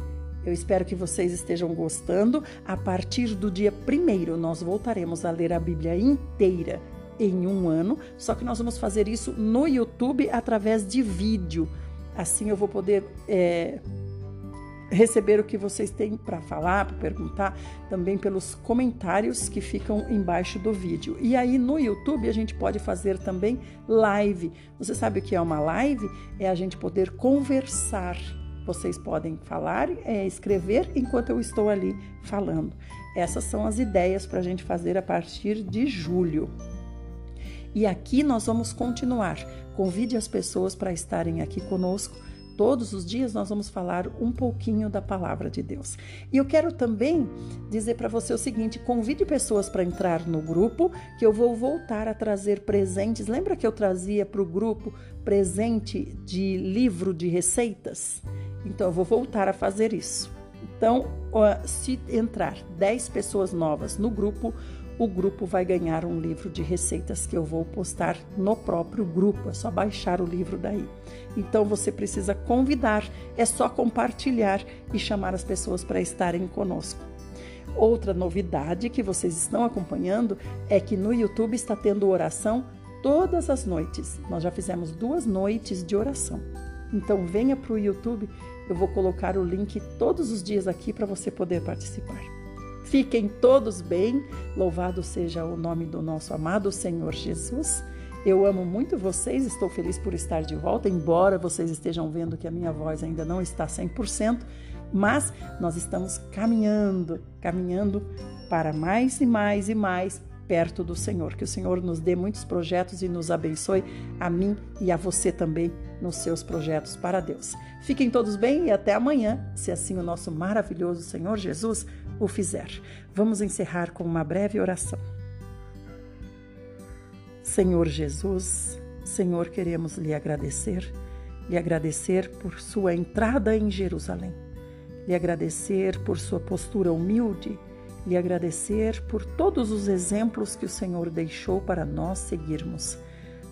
Eu espero que vocês estejam gostando. A partir do dia primeiro, nós voltaremos a ler a Bíblia inteira em um ano, só que nós vamos fazer isso no YouTube através de vídeo. Assim eu vou poder é, receber o que vocês têm para falar, para perguntar, também pelos comentários que ficam embaixo do vídeo. E aí no YouTube a gente pode fazer também live. Você sabe o que é uma live? É a gente poder conversar. Vocês podem falar, é, escrever enquanto eu estou ali falando. Essas são as ideias para a gente fazer a partir de julho. E aqui nós vamos continuar. Convide as pessoas para estarem aqui conosco Todos os dias nós vamos falar um pouquinho da palavra de Deus. E eu quero também dizer para você o seguinte: convide pessoas para entrar no grupo, que eu vou voltar a trazer presentes. Lembra que eu trazia para o grupo presente de livro de receitas? Então eu vou voltar a fazer isso. Então, se entrar 10 pessoas novas no grupo, o grupo vai ganhar um livro de receitas que eu vou postar no próprio grupo. É só baixar o livro daí. Então você precisa convidar, é só compartilhar e chamar as pessoas para estarem conosco. Outra novidade que vocês estão acompanhando é que no YouTube está tendo oração todas as noites. Nós já fizemos duas noites de oração. Então venha para o YouTube, eu vou colocar o link todos os dias aqui para você poder participar. Fiquem todos bem, louvado seja o nome do nosso amado Senhor Jesus. Eu amo muito vocês, estou feliz por estar de volta, embora vocês estejam vendo que a minha voz ainda não está 100%, mas nós estamos caminhando, caminhando para mais e mais e mais perto do Senhor. Que o Senhor nos dê muitos projetos e nos abençoe, a mim e a você também, nos seus projetos para Deus. Fiquem todos bem e até amanhã, se assim o nosso maravilhoso Senhor Jesus o fizer. Vamos encerrar com uma breve oração. Senhor Jesus, Senhor, queremos lhe agradecer, lhe agradecer por sua entrada em Jerusalém, lhe agradecer por sua postura humilde, lhe agradecer por todos os exemplos que o Senhor deixou para nós seguirmos,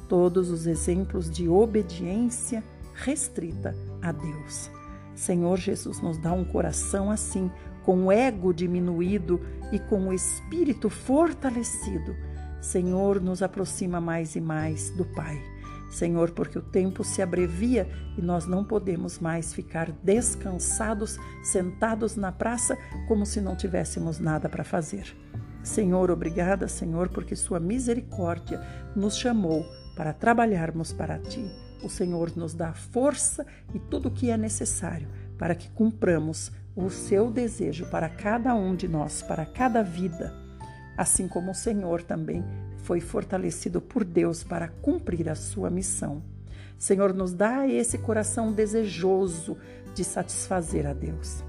todos os exemplos de obediência restrita a Deus. Senhor Jesus, nos dá um coração assim, com o ego diminuído e com o espírito fortalecido. Senhor, nos aproxima mais e mais do Pai. Senhor, porque o tempo se abrevia e nós não podemos mais ficar descansados, sentados na praça, como se não tivéssemos nada para fazer. Senhor, obrigada, Senhor, porque Sua misericórdia nos chamou para trabalharmos para Ti. O Senhor nos dá força e tudo o que é necessário para que cumpramos o seu desejo para cada um de nós, para cada vida, assim como o Senhor também foi fortalecido por Deus para cumprir a sua missão. Senhor, nos dá esse coração desejoso de satisfazer a Deus.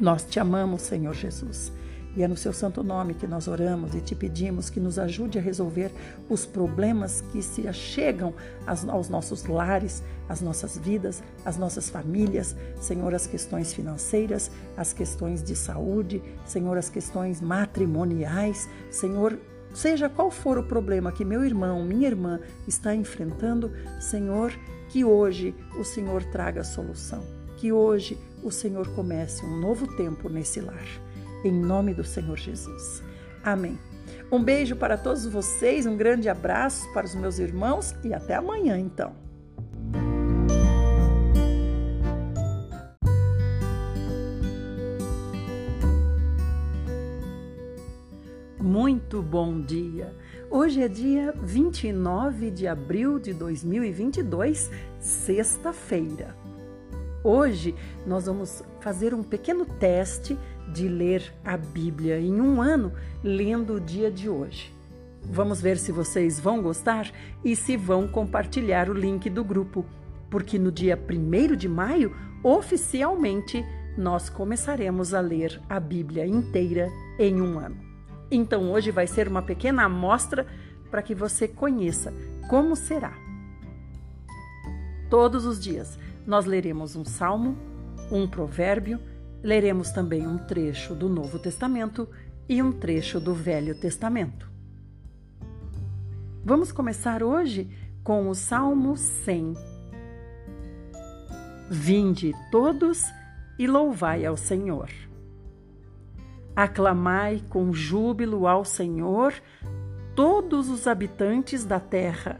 Nós te amamos, Senhor Jesus. E é no seu santo nome que nós oramos e te pedimos que nos ajude a resolver os problemas que se achegam aos nossos lares, às nossas vidas, às nossas famílias. Senhor, as questões financeiras, as questões de saúde, Senhor, as questões matrimoniais. Senhor, seja qual for o problema que meu irmão, minha irmã está enfrentando, Senhor, que hoje o Senhor traga a solução. Que hoje o Senhor comece um novo tempo nesse lar em nome do Senhor Jesus. Amém. Um beijo para todos vocês, um grande abraço para os meus irmãos e até amanhã, então. Muito bom dia! Hoje é dia 29 de abril de 2022, sexta-feira. Hoje nós vamos fazer um pequeno teste de ler a Bíblia em um ano lendo o dia de hoje. Vamos ver se vocês vão gostar e se vão compartilhar o link do grupo, porque no dia 1 de maio, oficialmente, nós começaremos a ler a Bíblia inteira em um ano. Então hoje vai ser uma pequena amostra para que você conheça como será. Todos os dias nós leremos um salmo, um provérbio, Leremos também um trecho do Novo Testamento e um trecho do Velho Testamento. Vamos começar hoje com o Salmo 100. Vinde todos e louvai ao Senhor. Aclamai com júbilo ao Senhor todos os habitantes da terra.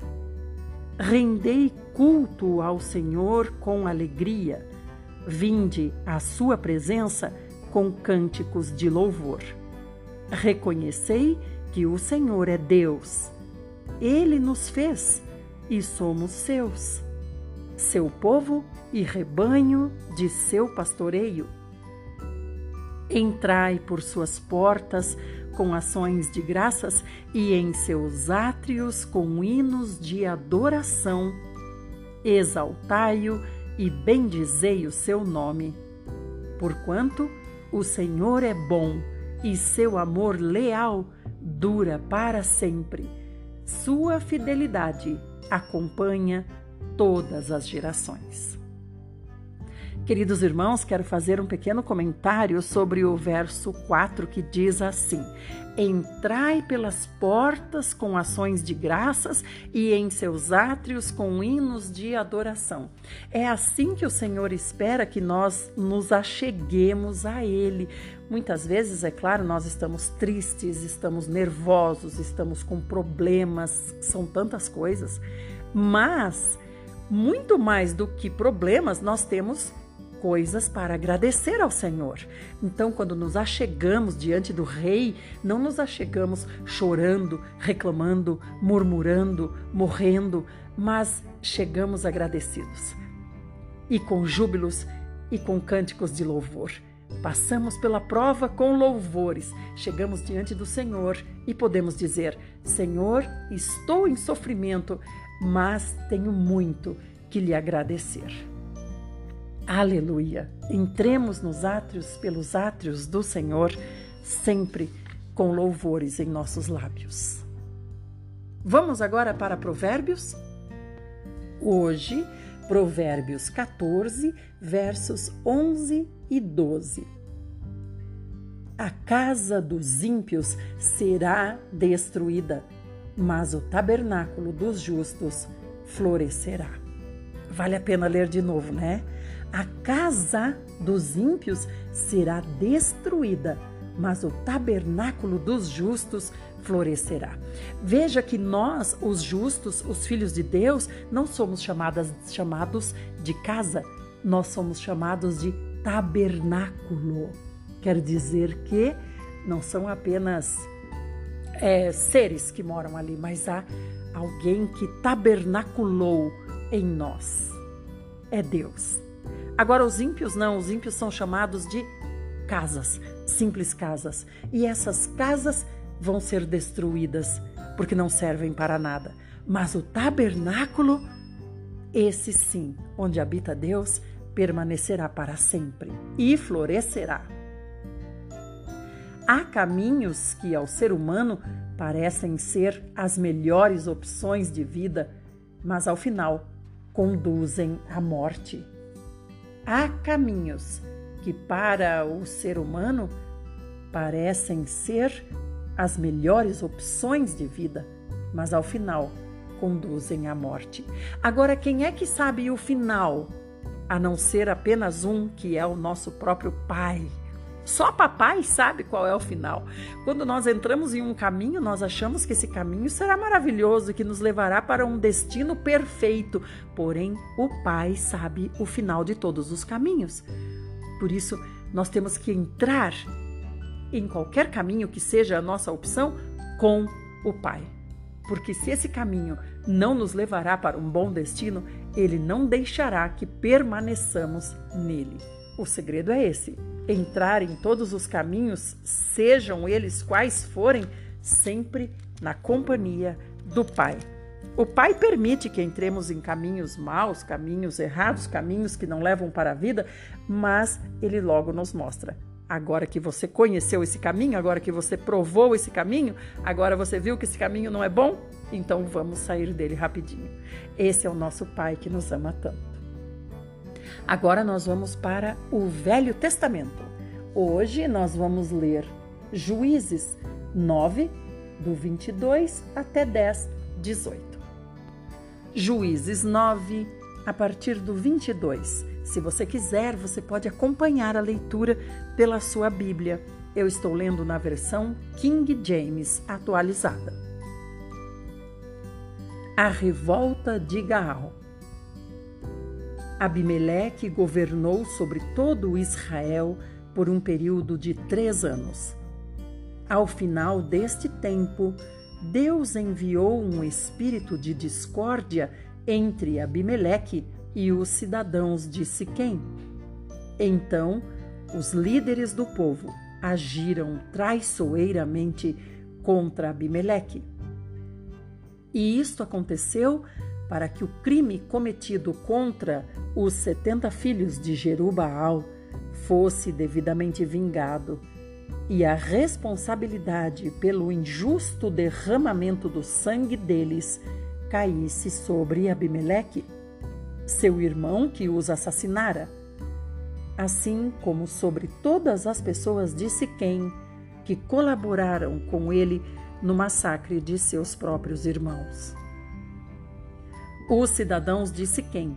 Rendei culto ao Senhor com alegria Vinde à sua presença com cânticos de louvor. Reconhecei que o Senhor é Deus. Ele nos fez e somos seus, seu povo e rebanho de seu pastoreio. Entrai por suas portas com ações de graças e em seus átrios com hinos de adoração. Exaltai-o e bendizei o seu nome. Porquanto o Senhor é bom e seu amor leal dura para sempre. Sua fidelidade acompanha todas as gerações. Queridos irmãos, quero fazer um pequeno comentário sobre o verso 4 que diz assim: Entrai pelas portas com ações de graças e em seus átrios com hinos de adoração. É assim que o Senhor espera que nós nos acheguemos a Ele. Muitas vezes, é claro, nós estamos tristes, estamos nervosos, estamos com problemas, são tantas coisas, mas muito mais do que problemas, nós temos coisas para agradecer ao Senhor. Então, quando nos achegamos diante do Rei, não nos achegamos chorando, reclamando, murmurando, morrendo, mas chegamos agradecidos e com júbilos e com cânticos de louvor. Passamos pela prova com louvores, chegamos diante do Senhor e podemos dizer: Senhor, estou em sofrimento, mas tenho muito que lhe agradecer. Aleluia! Entremos nos átrios, pelos átrios do Senhor, sempre com louvores em nossos lábios. Vamos agora para Provérbios? Hoje, Provérbios 14, versos 11 e 12. A casa dos ímpios será destruída, mas o tabernáculo dos justos florescerá. Vale a pena ler de novo, né? A casa dos ímpios será destruída, mas o tabernáculo dos justos florescerá. Veja que nós, os justos, os filhos de Deus, não somos chamadas, chamados de casa, nós somos chamados de tabernáculo. Quer dizer que não são apenas é, seres que moram ali, mas há alguém que tabernaculou em nós. É Deus. Agora, os ímpios não, os ímpios são chamados de casas, simples casas. E essas casas vão ser destruídas, porque não servem para nada. Mas o tabernáculo, esse sim, onde habita Deus, permanecerá para sempre e florescerá. Há caminhos que ao ser humano parecem ser as melhores opções de vida, mas ao final conduzem à morte. Há caminhos que, para o ser humano, parecem ser as melhores opções de vida, mas ao final conduzem à morte. Agora, quem é que sabe o final, a não ser apenas um, que é o nosso próprio Pai? Só papai sabe qual é o final. Quando nós entramos em um caminho, nós achamos que esse caminho será maravilhoso, que nos levará para um destino perfeito. Porém, o pai sabe o final de todos os caminhos. Por isso, nós temos que entrar em qualquer caminho que seja a nossa opção com o pai. Porque se esse caminho não nos levará para um bom destino, ele não deixará que permaneçamos nele. O segredo é esse: entrar em todos os caminhos, sejam eles quais forem, sempre na companhia do Pai. O Pai permite que entremos em caminhos maus, caminhos errados, caminhos que não levam para a vida, mas ele logo nos mostra. Agora que você conheceu esse caminho, agora que você provou esse caminho, agora você viu que esse caminho não é bom, então vamos sair dele rapidinho. Esse é o nosso Pai que nos ama tanto. Agora nós vamos para o Velho Testamento. Hoje nós vamos ler Juízes 9, do 22 até 10, 18. Juízes 9, a partir do 22. Se você quiser, você pode acompanhar a leitura pela sua Bíblia. Eu estou lendo na versão King James atualizada. A revolta de Gaal. Abimeleque governou sobre todo Israel por um período de três anos. Ao final deste tempo, Deus enviou um espírito de discórdia entre Abimeleque e os cidadãos de Siquém. Então, os líderes do povo agiram traiçoeiramente contra Abimeleque. E isto aconteceu para que o crime cometido contra os setenta filhos de Jerubaal fosse devidamente vingado e a responsabilidade pelo injusto derramamento do sangue deles caísse sobre Abimeleque, seu irmão que os assassinara. assim como sobre todas as pessoas de Siquém que colaboraram com ele no massacre de seus próprios irmãos. Os cidadãos de Siquém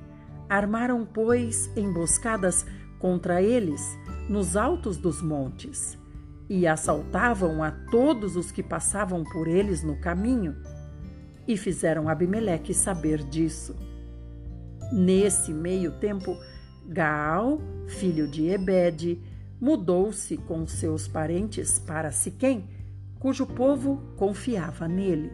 armaram, pois, emboscadas contra eles nos altos dos montes e assaltavam a todos os que passavam por eles no caminho e fizeram Abimeleque saber disso. Nesse meio tempo, Gaal, filho de Ebede, mudou-se com seus parentes para Siquém, cujo povo confiava nele.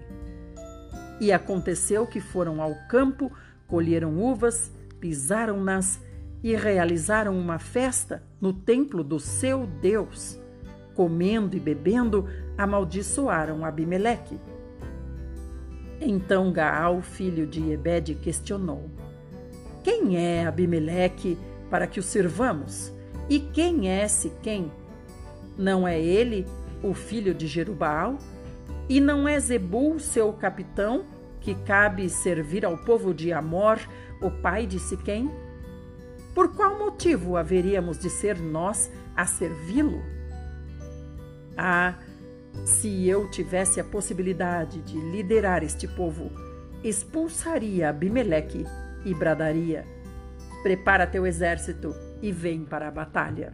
E aconteceu que foram ao campo, colheram uvas, pisaram-nas e realizaram uma festa no templo do seu Deus. Comendo e bebendo, amaldiçoaram Abimeleque. Então Gaal, filho de Ebede, questionou: Quem é Abimeleque para que o sirvamos? E quem é Siquém? Não é ele o filho de Jerubal? E não é Zebul seu capitão, que cabe servir ao povo de Amor, o pai de Siquém? Por qual motivo haveríamos de ser nós a servi-lo? Ah, se eu tivesse a possibilidade de liderar este povo, expulsaria Abimeleque e bradaria: Prepara teu exército e vem para a batalha.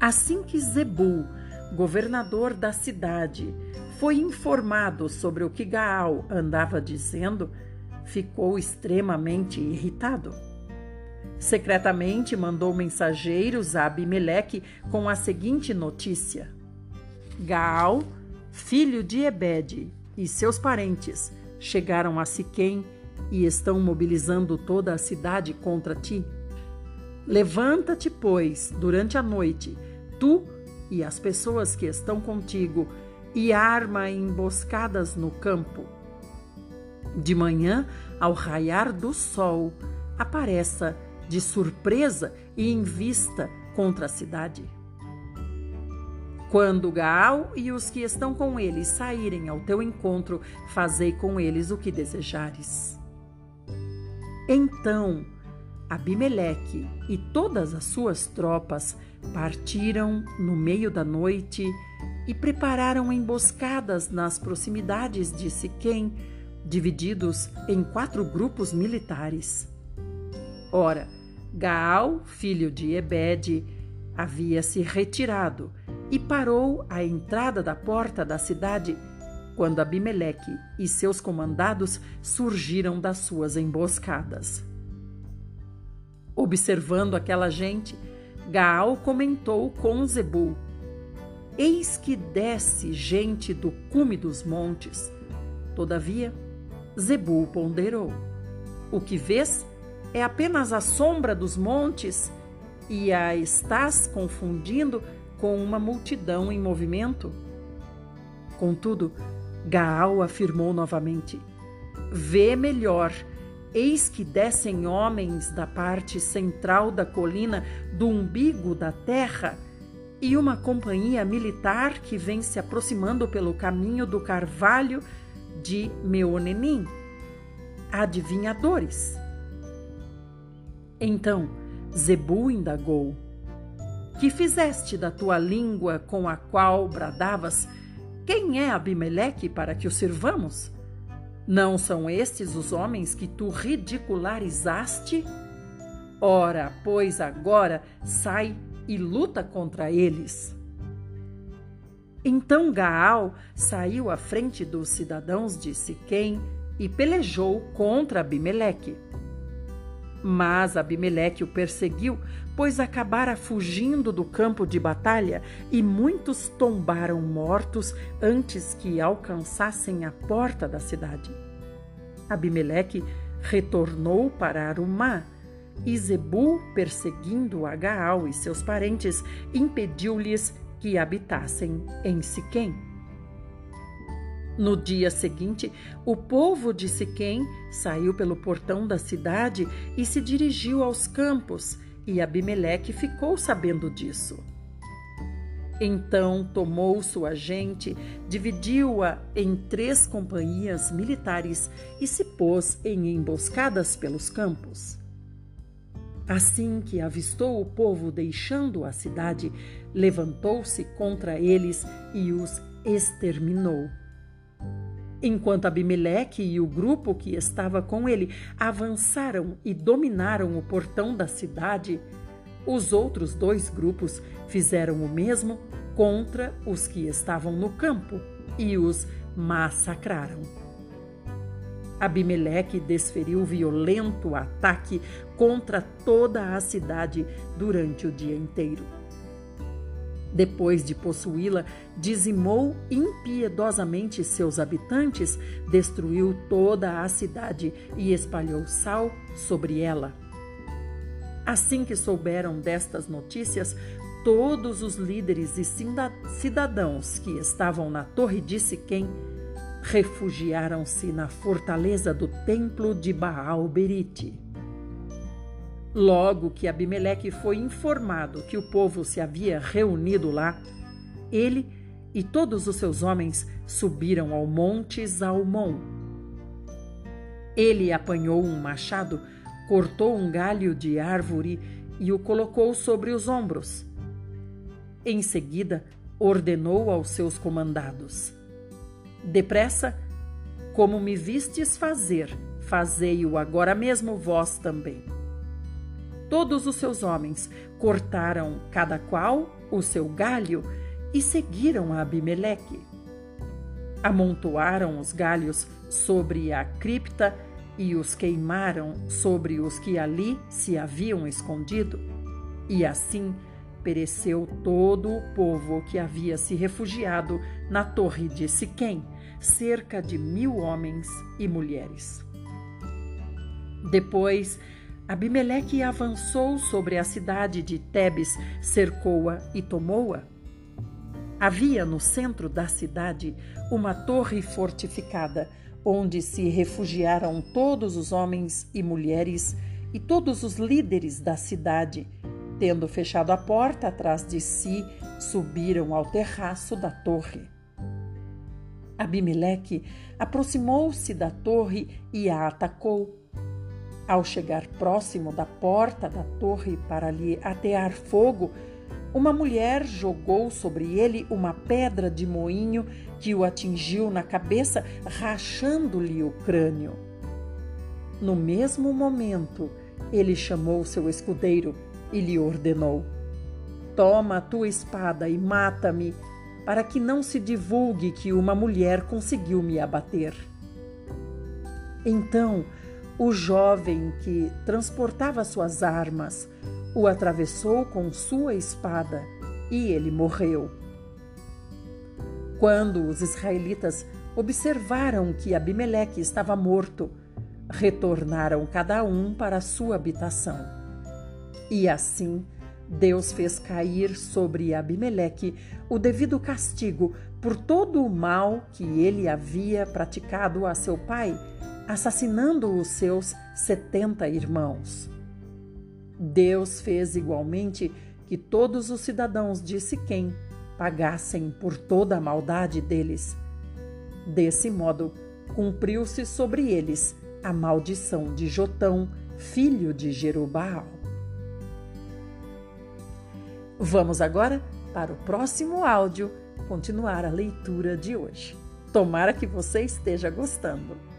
Assim que Zebul, governador da cidade, foi informado sobre o que Gaal andava dizendo, ficou extremamente irritado. Secretamente mandou mensageiros a Abimeleque com a seguinte notícia: Gaal, filho de Ebede, e seus parentes chegaram a Siquém e estão mobilizando toda a cidade contra ti. Levanta-te, pois, durante a noite, tu e as pessoas que estão contigo, e arma emboscadas no campo. De manhã, ao raiar do sol, apareça de surpresa e em vista contra a cidade. Quando Gaal e os que estão com ele saírem ao teu encontro, fazei com eles o que desejares. Então Abimeleque e todas as suas tropas partiram no meio da noite e prepararam emboscadas nas proximidades de Siquém, divididos em quatro grupos militares. Ora, Gaal, filho de Ebede, havia se retirado e parou à entrada da porta da cidade quando Abimeleque e seus comandados surgiram das suas emboscadas. Observando aquela gente, Gaal comentou com Zebul: Eis que desce gente do cume dos montes. Todavia, Zebul ponderou: O que vês é apenas a sombra dos montes e a estás confundindo com uma multidão em movimento? Contudo, Gaal afirmou novamente: Vê melhor, eis que descem homens da parte central da colina do umbigo da terra e uma companhia militar que vem se aproximando pelo caminho do carvalho de Meonenim. Adivinhadores. Então Zebu indagou: Que fizeste da tua língua com a qual bradavas? Quem é Abimeleque para que o sirvamos? Não são estes os homens que tu ridicularizaste? Ora, pois agora sai e luta contra eles. Então Gaal saiu à frente dos cidadãos de Siquém e pelejou contra Abimeleque. Mas Abimeleque o perseguiu, pois acabara fugindo do campo de batalha e muitos tombaram mortos antes que alcançassem a porta da cidade. Abimeleque retornou para Arumá e Zebul, perseguindo Agaal e seus parentes, impediu-lhes que habitassem em Siquém. No dia seguinte, o povo de Siquém saiu pelo portão da cidade e se dirigiu aos campos, e Abimeleque ficou sabendo disso. Então tomou sua gente, dividiu-a em três companhias militares e se pôs em emboscadas pelos campos. Assim que avistou o povo deixando a cidade, levantou-se contra eles e os exterminou. Enquanto Abimeleque e o grupo que estava com ele avançaram e dominaram o portão da cidade, os outros dois grupos fizeram o mesmo contra os que estavam no campo e os massacraram. Abimeleque desferiu violento ataque contra toda a cidade durante o dia inteiro. Depois de possuí-la, dizimou impiedosamente seus habitantes, destruiu toda a cidade e espalhou sal sobre ela. Assim que souberam destas notícias, todos os líderes e cidadãos que estavam na torre de Siquém refugiaram-se na fortaleza do templo de Baal-Berite. Logo que Abimeleque foi informado que o povo se havia reunido lá, ele e todos os seus homens subiram ao monte Zalmon. Ele apanhou um machado, cortou um galho de árvore e o colocou sobre os ombros. Em seguida, ordenou aos seus comandados: Depressa, como me vistes fazer, fazei-o agora mesmo vós também. Todos os seus homens cortaram cada qual o seu galho e seguiram a Abimeleque. Amontoaram os galhos sobre a cripta e os queimaram sobre os que ali se haviam escondido. E assim pereceu todo o povo que havia se refugiado na torre de Siquém, cerca de mil homens e mulheres. Depois, Abimeleque avançou sobre a cidade de Tebes, cercou-a e tomou-a. Havia no centro da cidade uma torre fortificada, onde se refugiaram todos os homens e mulheres e todos os líderes da cidade Tendo fechado a porta atrás de si, subiram ao terraço da torre. Abimeleque aproximou-se da torre e a atacou. Ao chegar próximo da porta da torre para lhe atear fogo, uma mulher jogou sobre ele uma pedra de moinho que o atingiu na cabeça, rachando-lhe o crânio. No mesmo momento, ele chamou seu escudeiro e lhe ordenou: Toma a tua espada e mata-me, para que não se divulgue que uma mulher conseguiu me abater. Então, o jovem que transportava suas armas o atravessou com sua espada e ele morreu. Quando os israelitas observaram que Abimeleque estava morto, retornaram cada um para sua habitação. E assim, Deus fez cair sobre Abimeleque o devido castigo por todo o mal que ele havia praticado a seu pai, assassinando os seus setenta irmãos. Deus fez igualmente que todos os cidadãos de Siquém pagassem por toda a maldade deles. Desse modo, cumpriu-se sobre eles a maldição de Jotão, filho de Jerubaal. Vamos agora para o próximo áudio continuar a leitura de hoje. Tomara que você esteja gostando.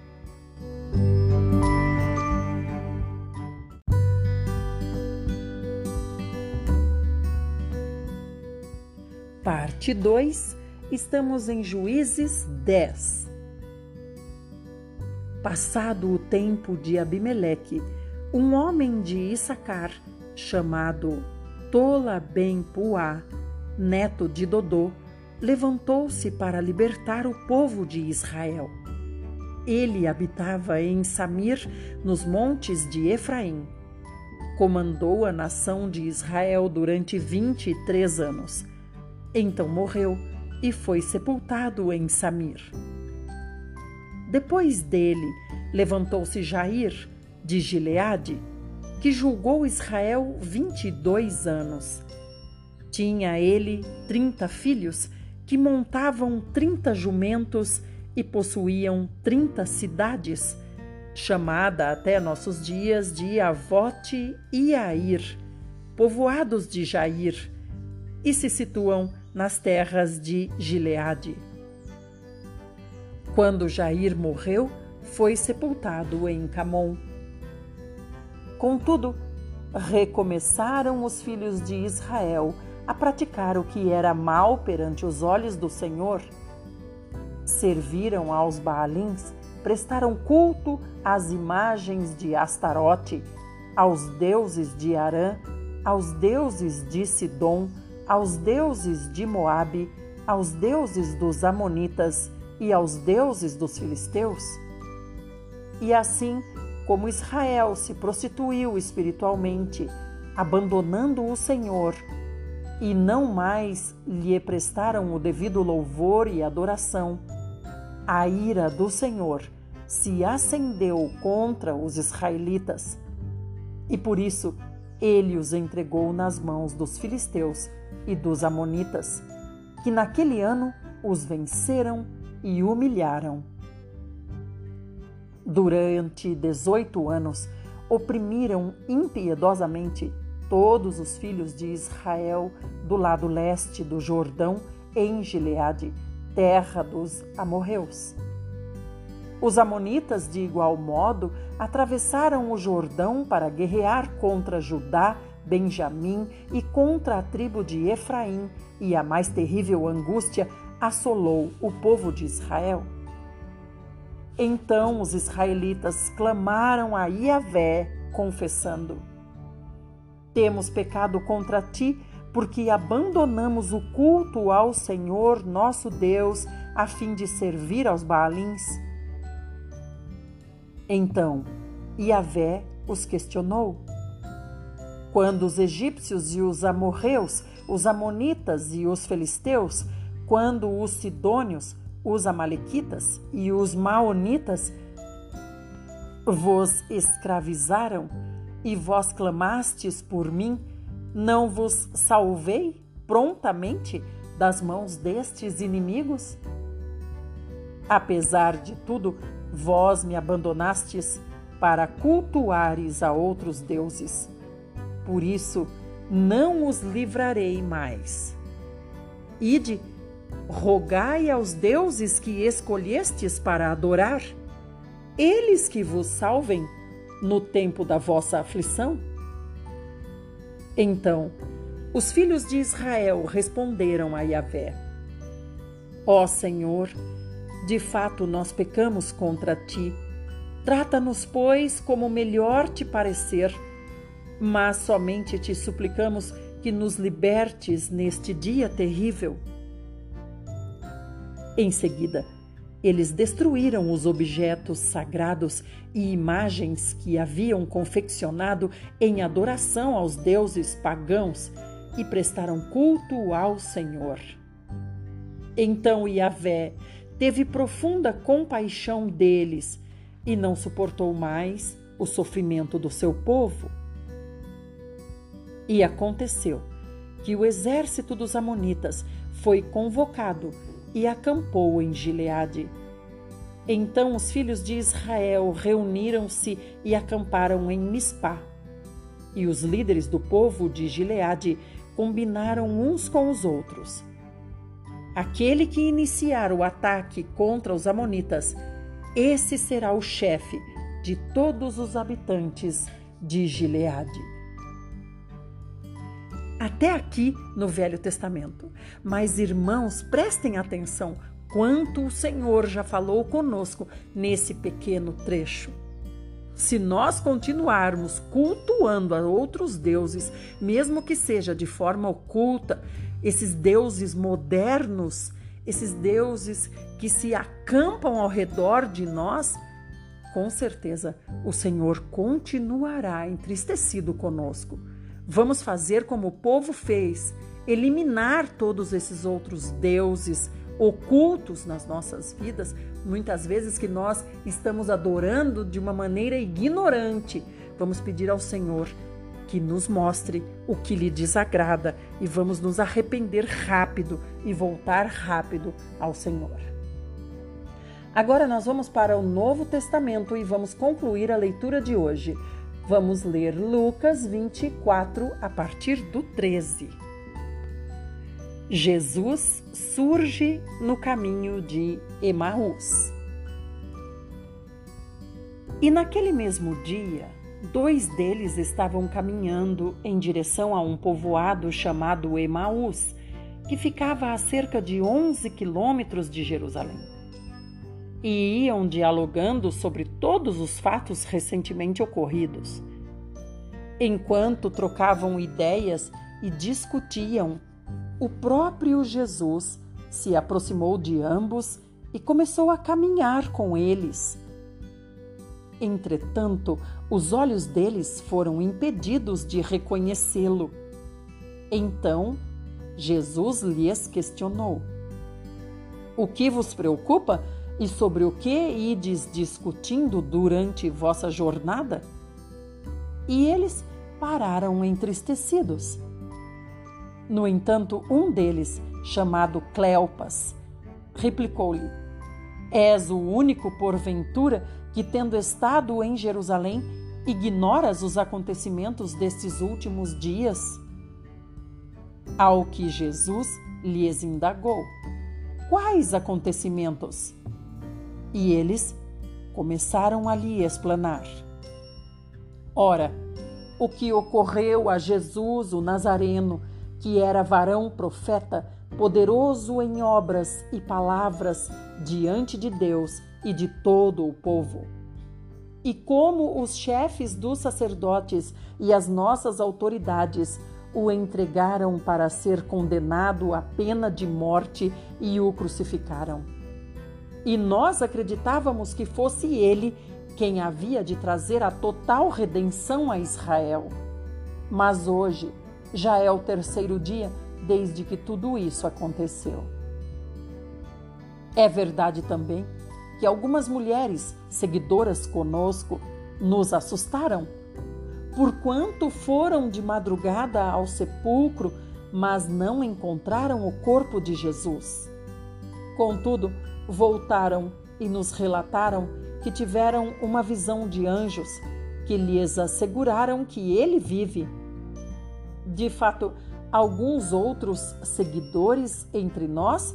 Parte 2, estamos em Juízes 10. Passado o tempo de Abimeleque, um homem de Issacar, chamado Tola Ben Puá, neto de Dodô, levantou-se para libertar o povo de Israel. Ele habitava em Samir, nos montes de Efraim. Comandou a nação de Israel durante vinte e três anos. Então morreu e foi sepultado em Samir. Depois dele, levantou-se Jair, de Gileade, que julgou Israel 22 anos. Tinha ele trinta filhos que montavam trinta jumentos e possuíam trinta cidades, chamada até nossos dias de Avote e Air, povoados de Jair, e se situam nas terras de Gileade. Quando Jair morreu, foi sepultado em Camon. Contudo, recomeçaram os filhos de Israel a praticar o que era mal perante os olhos do Senhor. Serviram aos Baalins, prestaram culto às imagens de Astarote, aos deuses de Arã, aos deuses de Sidom, aos deuses de Moabe, aos deuses dos Amonitas e aos deuses dos filisteus? E assim como Israel se prostituiu espiritualmente, abandonando o Senhor, e não mais lhe prestaram o devido louvor e adoração, a ira do Senhor se acendeu contra os israelitas. E por isso ele os entregou nas mãos dos filisteus e dos amonitas, que naquele ano os venceram e humilharam. Durante dezoito anos, oprimiram impiedosamente todos os filhos de Israel do lado leste do Jordão, em Gileade, terra dos amorreus. Os amonitas, de igual modo, atravessaram o Jordão para guerrear contra Judá, Benjamim e contra a tribo de Efraim, e a mais terrível angústia assolou o povo de Israel. Então os israelitas clamaram a Iavé, confessando: Temos pecado contra ti, porque abandonamos o culto ao Senhor nosso Deus, a fim de servir aos Baalins. Então Iavé os questionou. Quando os egípcios e os amorreus, os amonitas e os filisteus quando os sidônios, os amalequitas e os maonitas vos escravizaram e vós clamastes por mim, não vos salvei prontamente das mãos destes inimigos? Apesar de tudo, vós me abandonastes para cultuares a outros deuses. Por isso, não os livrarei mais. Ide Rogai aos deuses que escolhestes para adorar, eles que vos salvem no tempo da vossa aflição. Então, os filhos de Israel responderam a Yahvé: Ó Senhor, de fato nós pecamos contra ti. Trata-nos, pois, como melhor te parecer, mas somente te suplicamos que nos libertes neste dia terrível. Em seguida, eles destruíram os objetos sagrados e imagens que haviam confeccionado em adoração aos deuses pagãos e prestaram culto ao Senhor. Então Yahvé teve profunda compaixão deles e não suportou mais o sofrimento do seu povo. E aconteceu que o exército dos Amonitas foi convocado e acampou em Gileade. Então os filhos de Israel reuniram-se e acamparam em Mispá. E os líderes do povo de Gileade combinaram uns com os outros. Aquele que iniciar o ataque contra os Amonitas, esse será o chefe de todos os habitantes de Gileade até aqui no Velho Testamento. Mas, irmãos, prestem atenção quanto o Senhor já falou conosco nesse pequeno trecho. Se nós continuarmos cultuando a outros deuses, mesmo que seja de forma oculta, esses deuses modernos, esses deuses que se acampam ao redor de nós, com certeza o Senhor continuará entristecido conosco. Vamos fazer como o povo fez, eliminar todos esses outros deuses ocultos nas nossas vidas, muitas vezes que nós estamos adorando de uma maneira ignorante. Vamos pedir ao Senhor que nos mostre o que lhe desagrada e vamos nos arrepender rápido e voltar rápido ao Senhor. Agora nós vamos para o Novo Testamento e vamos concluir a leitura de hoje. Vamos ler Lucas 24 a partir do 13. Jesus surge no caminho de Emaús. E naquele mesmo dia, dois deles estavam caminhando em direção a um povoado chamado Emaús, que ficava a cerca de 11 quilômetros de Jerusalém e iam dialogando sobre todos os fatos recentemente ocorridos. Enquanto trocavam ideias e discutiam, o próprio Jesus se aproximou de ambos e começou a caminhar com eles. Entretanto, os olhos deles foram impedidos de reconhecê-lo. Então, Jesus lhes questionou: O que vos preocupa? E sobre o que ides discutindo durante vossa jornada? E eles pararam entristecidos. No entanto, um deles, chamado Cleopas, replicou-lhe: És o único, porventura, que, tendo estado em Jerusalém, ignoras os acontecimentos destes últimos dias? Ao que Jesus lhes indagou: Quais acontecimentos? E eles começaram a lhe explanar. Ora, o que ocorreu a Jesus, o Nazareno, que era varão profeta, poderoso em obras e palavras diante de Deus e de todo o povo. E como os chefes dos sacerdotes e as nossas autoridades o entregaram para ser condenado à pena de morte e o crucificaram. E nós acreditávamos que fosse ele quem havia de trazer a total redenção a Israel. Mas hoje já é o terceiro dia desde que tudo isso aconteceu. É verdade também que algumas mulheres seguidoras conosco nos assustaram, porquanto foram de madrugada ao sepulcro, mas não encontraram o corpo de Jesus. Contudo, voltaram e nos relataram que tiveram uma visão de anjos que lhes asseguraram que ele vive. De fato, alguns outros seguidores entre nós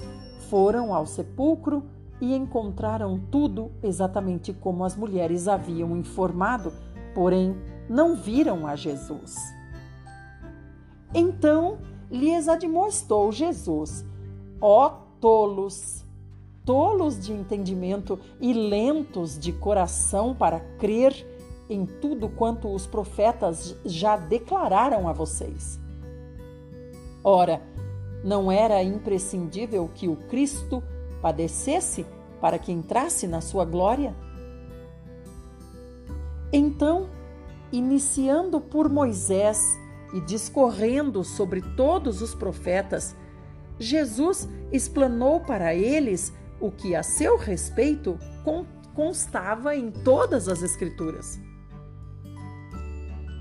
foram ao sepulcro e encontraram tudo exatamente como as mulheres haviam informado, porém não viram a Jesus. Então lhes admoestou Jesus: Ó tolos! Tolos de entendimento e lentos de coração para crer em tudo quanto os profetas já declararam a vocês. Ora, não era imprescindível que o Cristo padecesse para que entrasse na sua glória? Então, iniciando por Moisés e discorrendo sobre todos os profetas, Jesus explanou para eles o que a seu respeito constava em todas as Escrituras.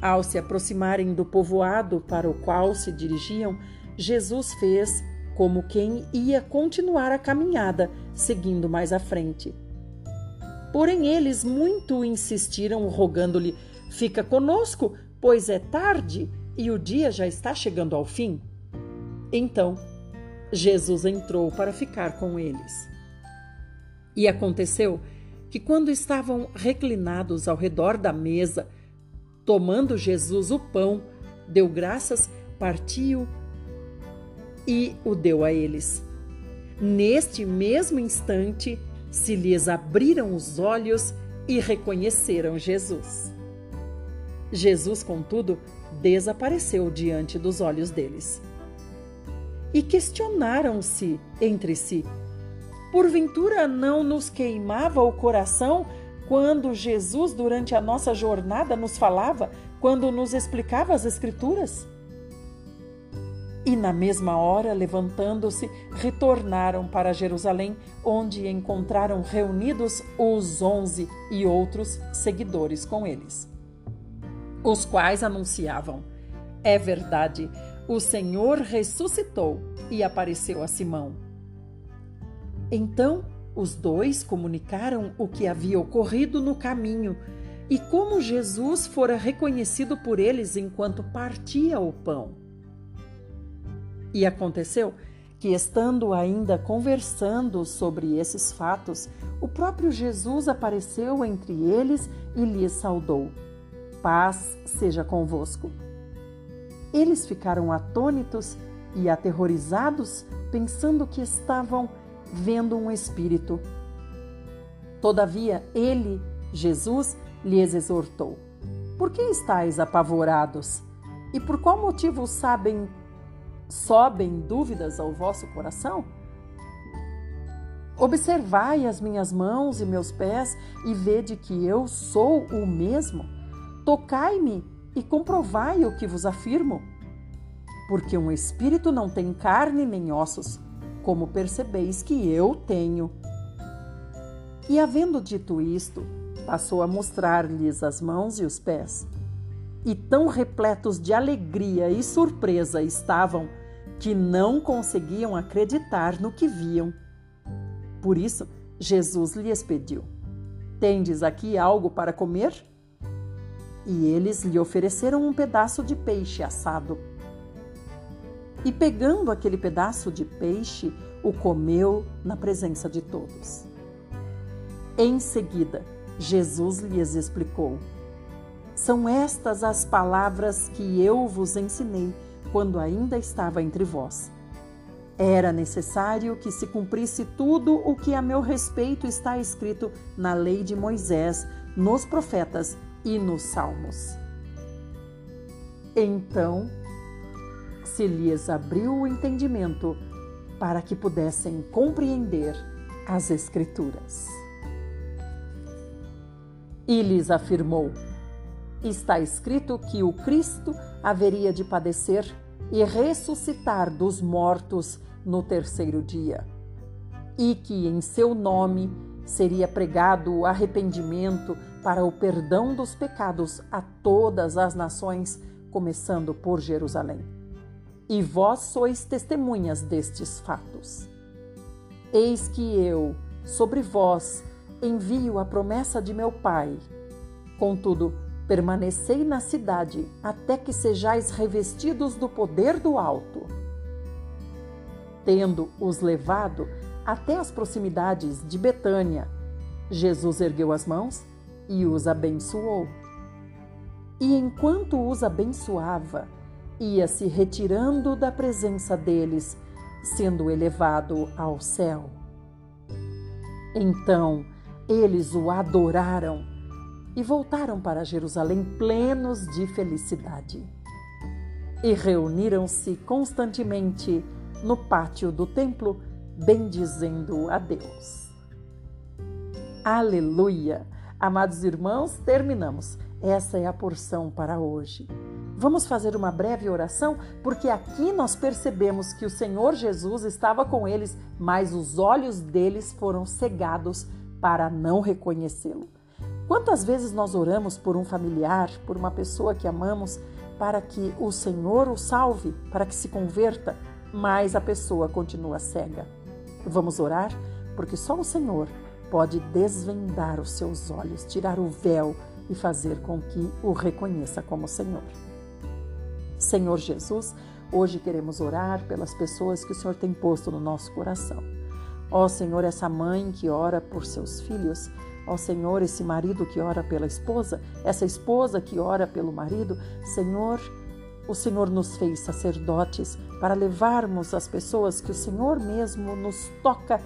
Ao se aproximarem do povoado para o qual se dirigiam, Jesus fez como quem ia continuar a caminhada, seguindo mais à frente. Porém, eles muito insistiram, rogando-lhe: Fica conosco, pois é tarde e o dia já está chegando ao fim. Então, Jesus entrou para ficar com eles. E aconteceu que, quando estavam reclinados ao redor da mesa, tomando Jesus o pão, deu graças, partiu e o deu a eles. Neste mesmo instante, se lhes abriram os olhos e reconheceram Jesus. Jesus, contudo, desapareceu diante dos olhos deles. E questionaram-se entre si Porventura não nos queimava o coração quando Jesus, durante a nossa jornada, nos falava, quando nos explicava as Escrituras? E na mesma hora, levantando-se, retornaram para Jerusalém, onde encontraram reunidos os onze e outros seguidores com eles, os quais anunciavam: É verdade, o Senhor ressuscitou e apareceu a Simão. Então Os dois comunicaram o que havia ocorrido no caminho e como Jesus fora reconhecido por eles enquanto partia o pão. E aconteceu que, estando ainda conversando sobre esses fatos, o próprio Jesus apareceu entre eles e lhes saudou: Paz seja convosco. Eles ficaram atônitos e aterrorizados, pensando que estavam vendo um espírito. Todavia, ele, Jesus, lhes exortou: Por que estáis apavorados? E por qual motivo sabem sobem dúvidas ao vosso coração? Observai as minhas mãos e meus pés e vede que eu sou o mesmo. Tocai-me e comprovai o que vos afirmo. Porque um espírito não tem carne nem ossos, como percebeis que eu tenho. E havendo dito isto, passou a mostrar-lhes as mãos e os pés. E tão repletos de alegria e surpresa estavam que não conseguiam acreditar no que viam. Por isso, Jesus lhes pediu: Tendes aqui algo para comer? E eles lhe ofereceram um pedaço de peixe assado. E pegando aquele pedaço de peixe, o comeu na presença de todos. Em seguida, Jesus lhes explicou: São estas as palavras que eu vos ensinei quando ainda estava entre vós. Era necessário que se cumprisse tudo o que a meu respeito está escrito na lei de Moisés, nos profetas e nos salmos. Então se lhes abriu o entendimento para que pudessem compreender as Escrituras. E lhes afirmou: Está escrito que o Cristo haveria de padecer e ressuscitar dos mortos no terceiro dia, e que em seu nome seria pregado o arrependimento para o perdão dos pecados a todas as nações, começando por Jerusalém. E vós sois testemunhas destes fatos. Eis que eu, sobre vós, envio a promessa de meu Pai. Contudo, permanecei na cidade até que sejais revestidos do poder do alto. Tendo-os levado até as proximidades de Betânia, Jesus ergueu as mãos e os abençoou. E enquanto os abençoava, ia se retirando da presença deles, sendo elevado ao céu. Então eles o adoraram e voltaram para Jerusalém plenos de felicidade. E reuniram-se constantemente no pátio do templo, bendizendo a Deus. Aleluia! Amados irmãos, terminamos. Essa é a porção para hoje. Vamos fazer uma breve oração, porque aqui nós percebemos que o Senhor Jesus estava com eles, mas os olhos deles foram cegados para não reconhecê-lo. Quantas vezes nós oramos por um familiar, por uma pessoa que amamos, para que o Senhor o salve, para que se converta, mas a pessoa continua cega? Vamos orar, porque só o Senhor pode desvendar os seus olhos, tirar o véu e fazer com que o reconheça como Senhor. Senhor Jesus, hoje queremos orar pelas pessoas que o Senhor tem posto no nosso coração. Ó Senhor, essa mãe que ora por seus filhos, ó Senhor, esse marido que ora pela esposa, essa esposa que ora pelo marido, Senhor, o Senhor nos fez sacerdotes para levarmos as pessoas que o Senhor mesmo nos toca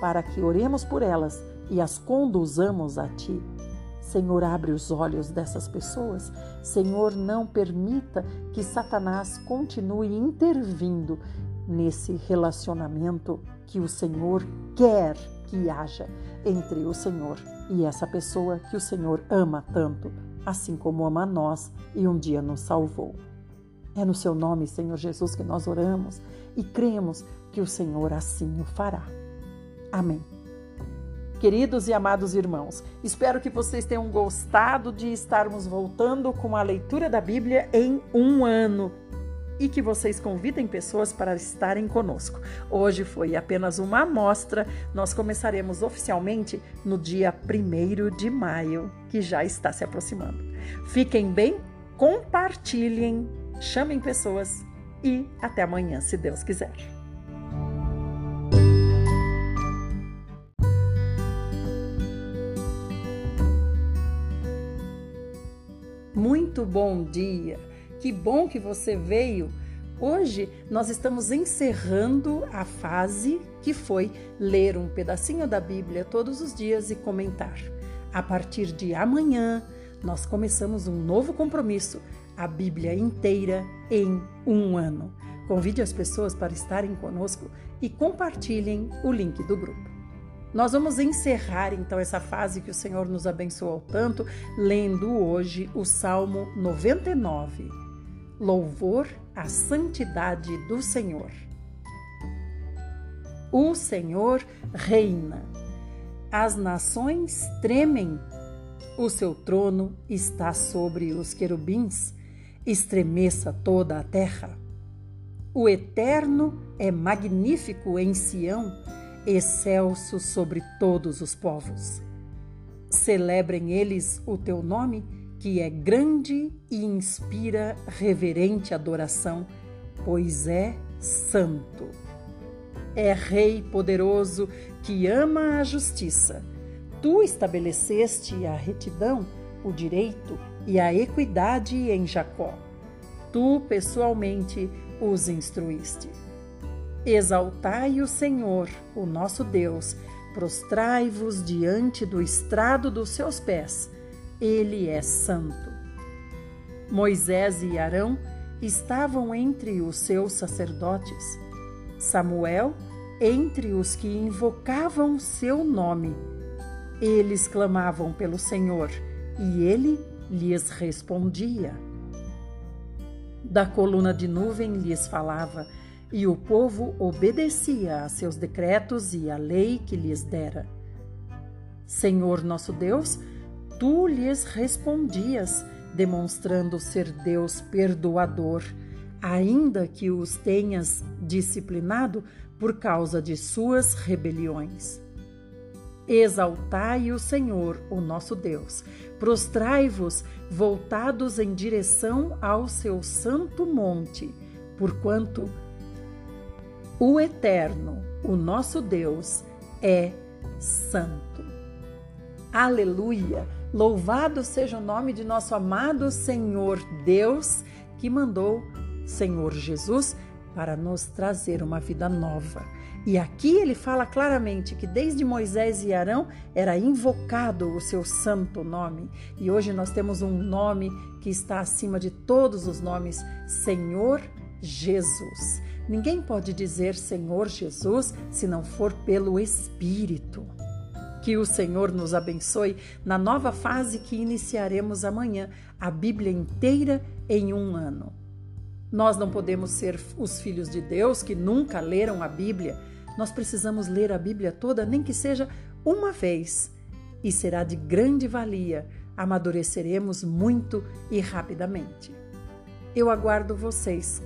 para que oremos por elas e as conduzamos a Ti. Senhor, abre os olhos dessas pessoas. Senhor, não permita que Satanás continue intervindo nesse relacionamento que o Senhor quer que haja entre o Senhor e essa pessoa que o Senhor ama tanto, assim como ama a nós e um dia nos salvou. É no seu nome, Senhor Jesus, que nós oramos e cremos que o Senhor assim o fará. Amém. Queridos e amados irmãos, espero que vocês tenham gostado de estarmos voltando com a leitura da Bíblia em um ano. e que vocês convidem pessoas para estarem conosco. Hoje foi apenas uma amostra, nós começaremos oficialmente no dia 1 de maio, que já está se aproximando. Fiquem bem, compartilhem, chamem pessoas e até amanhã, se Deus quiser. Muito bom dia! Que bom que você veio! Hoje nós estamos encerrando a fase que foi ler um pedacinho da Bíblia todos os dias e comentar. A partir de amanhã, nós começamos um novo compromisso, a Bíblia inteira em um ano. Convide as pessoas para estarem conosco e compartilhem o link do grupo. Nós vamos encerrar então essa fase que o Senhor nos abençoou tanto, lendo hoje o Salmo 99. Louvor à santidade do Senhor. O Senhor reina. As nações tremem. O seu trono está sobre os querubins. Estremeça toda a terra. O Eterno é magnífico em Sião excelso sobre todos os povos. Celebrem eles o teu nome, que é grande e inspira reverente adoração, pois é santo. É Rei poderoso que ama a justiça. Tu estabeleceste a retidão, o direito e a equidade em Jacó. Tu pessoalmente os instruíste. Exaltai o Senhor, o nosso Deus, prostrai-vos diante do estrado dos seus pés. Ele é santo. Moisés e Arão estavam entre os seus sacerdotes. Samuel entre os que invocavam seu nome. Eles clamavam pelo Senhor e ele lhes respondia. Da coluna de nuvem lhes falava e o povo obedecia a seus decretos e à lei que lhes dera. Senhor nosso Deus, tu lhes respondias, demonstrando ser Deus perdoador, ainda que os tenhas disciplinado por causa de suas rebeliões. Exaltai o Senhor, o nosso Deus. Prostrai-vos, voltados em direção ao seu santo monte, porquanto o Eterno, o nosso Deus, é santo. Aleluia! Louvado seja o nome de nosso amado Senhor Deus, que mandou Senhor Jesus para nos trazer uma vida nova. E aqui ele fala claramente que desde Moisés e Arão era invocado o seu santo nome. E hoje nós temos um nome que está acima de todos os nomes: Senhor Jesus. Ninguém pode dizer Senhor Jesus se não for pelo Espírito. Que o Senhor nos abençoe na nova fase que iniciaremos amanhã, a Bíblia inteira em um ano. Nós não podemos ser os filhos de Deus que nunca leram a Bíblia. Nós precisamos ler a Bíblia toda, nem que seja uma vez, e será de grande valia. Amadureceremos muito e rapidamente. Eu aguardo vocês.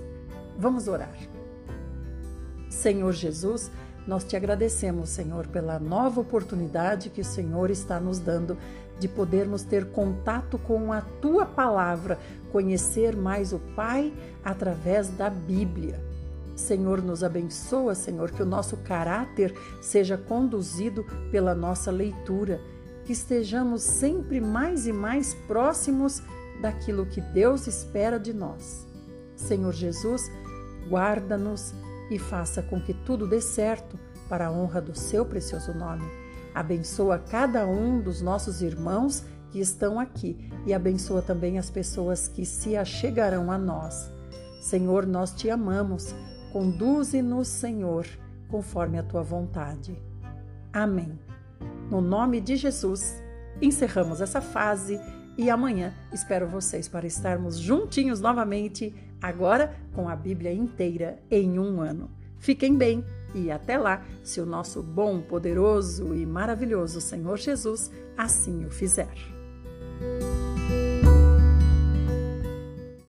Vamos orar. Senhor Jesus, nós te agradecemos, Senhor, pela nova oportunidade que o Senhor está nos dando de podermos ter contato com a tua palavra, conhecer mais o Pai através da Bíblia. Senhor, nos abençoa, Senhor, que o nosso caráter seja conduzido pela nossa leitura, que estejamos sempre mais e mais próximos daquilo que Deus espera de nós. Senhor Jesus, guarda-nos e faça com que tudo dê certo para a honra do seu precioso nome. Abençoa cada um dos nossos irmãos que estão aqui e abençoa também as pessoas que se achegarão a nós. Senhor, nós te amamos. Conduze-nos, Senhor, conforme a tua vontade. Amém. No nome de Jesus, encerramos essa fase e amanhã espero vocês para estarmos juntinhos novamente agora com a Bíblia inteira em um ano. Fiquem bem e até lá, se o nosso bom, poderoso e maravilhoso Senhor Jesus assim o fizer.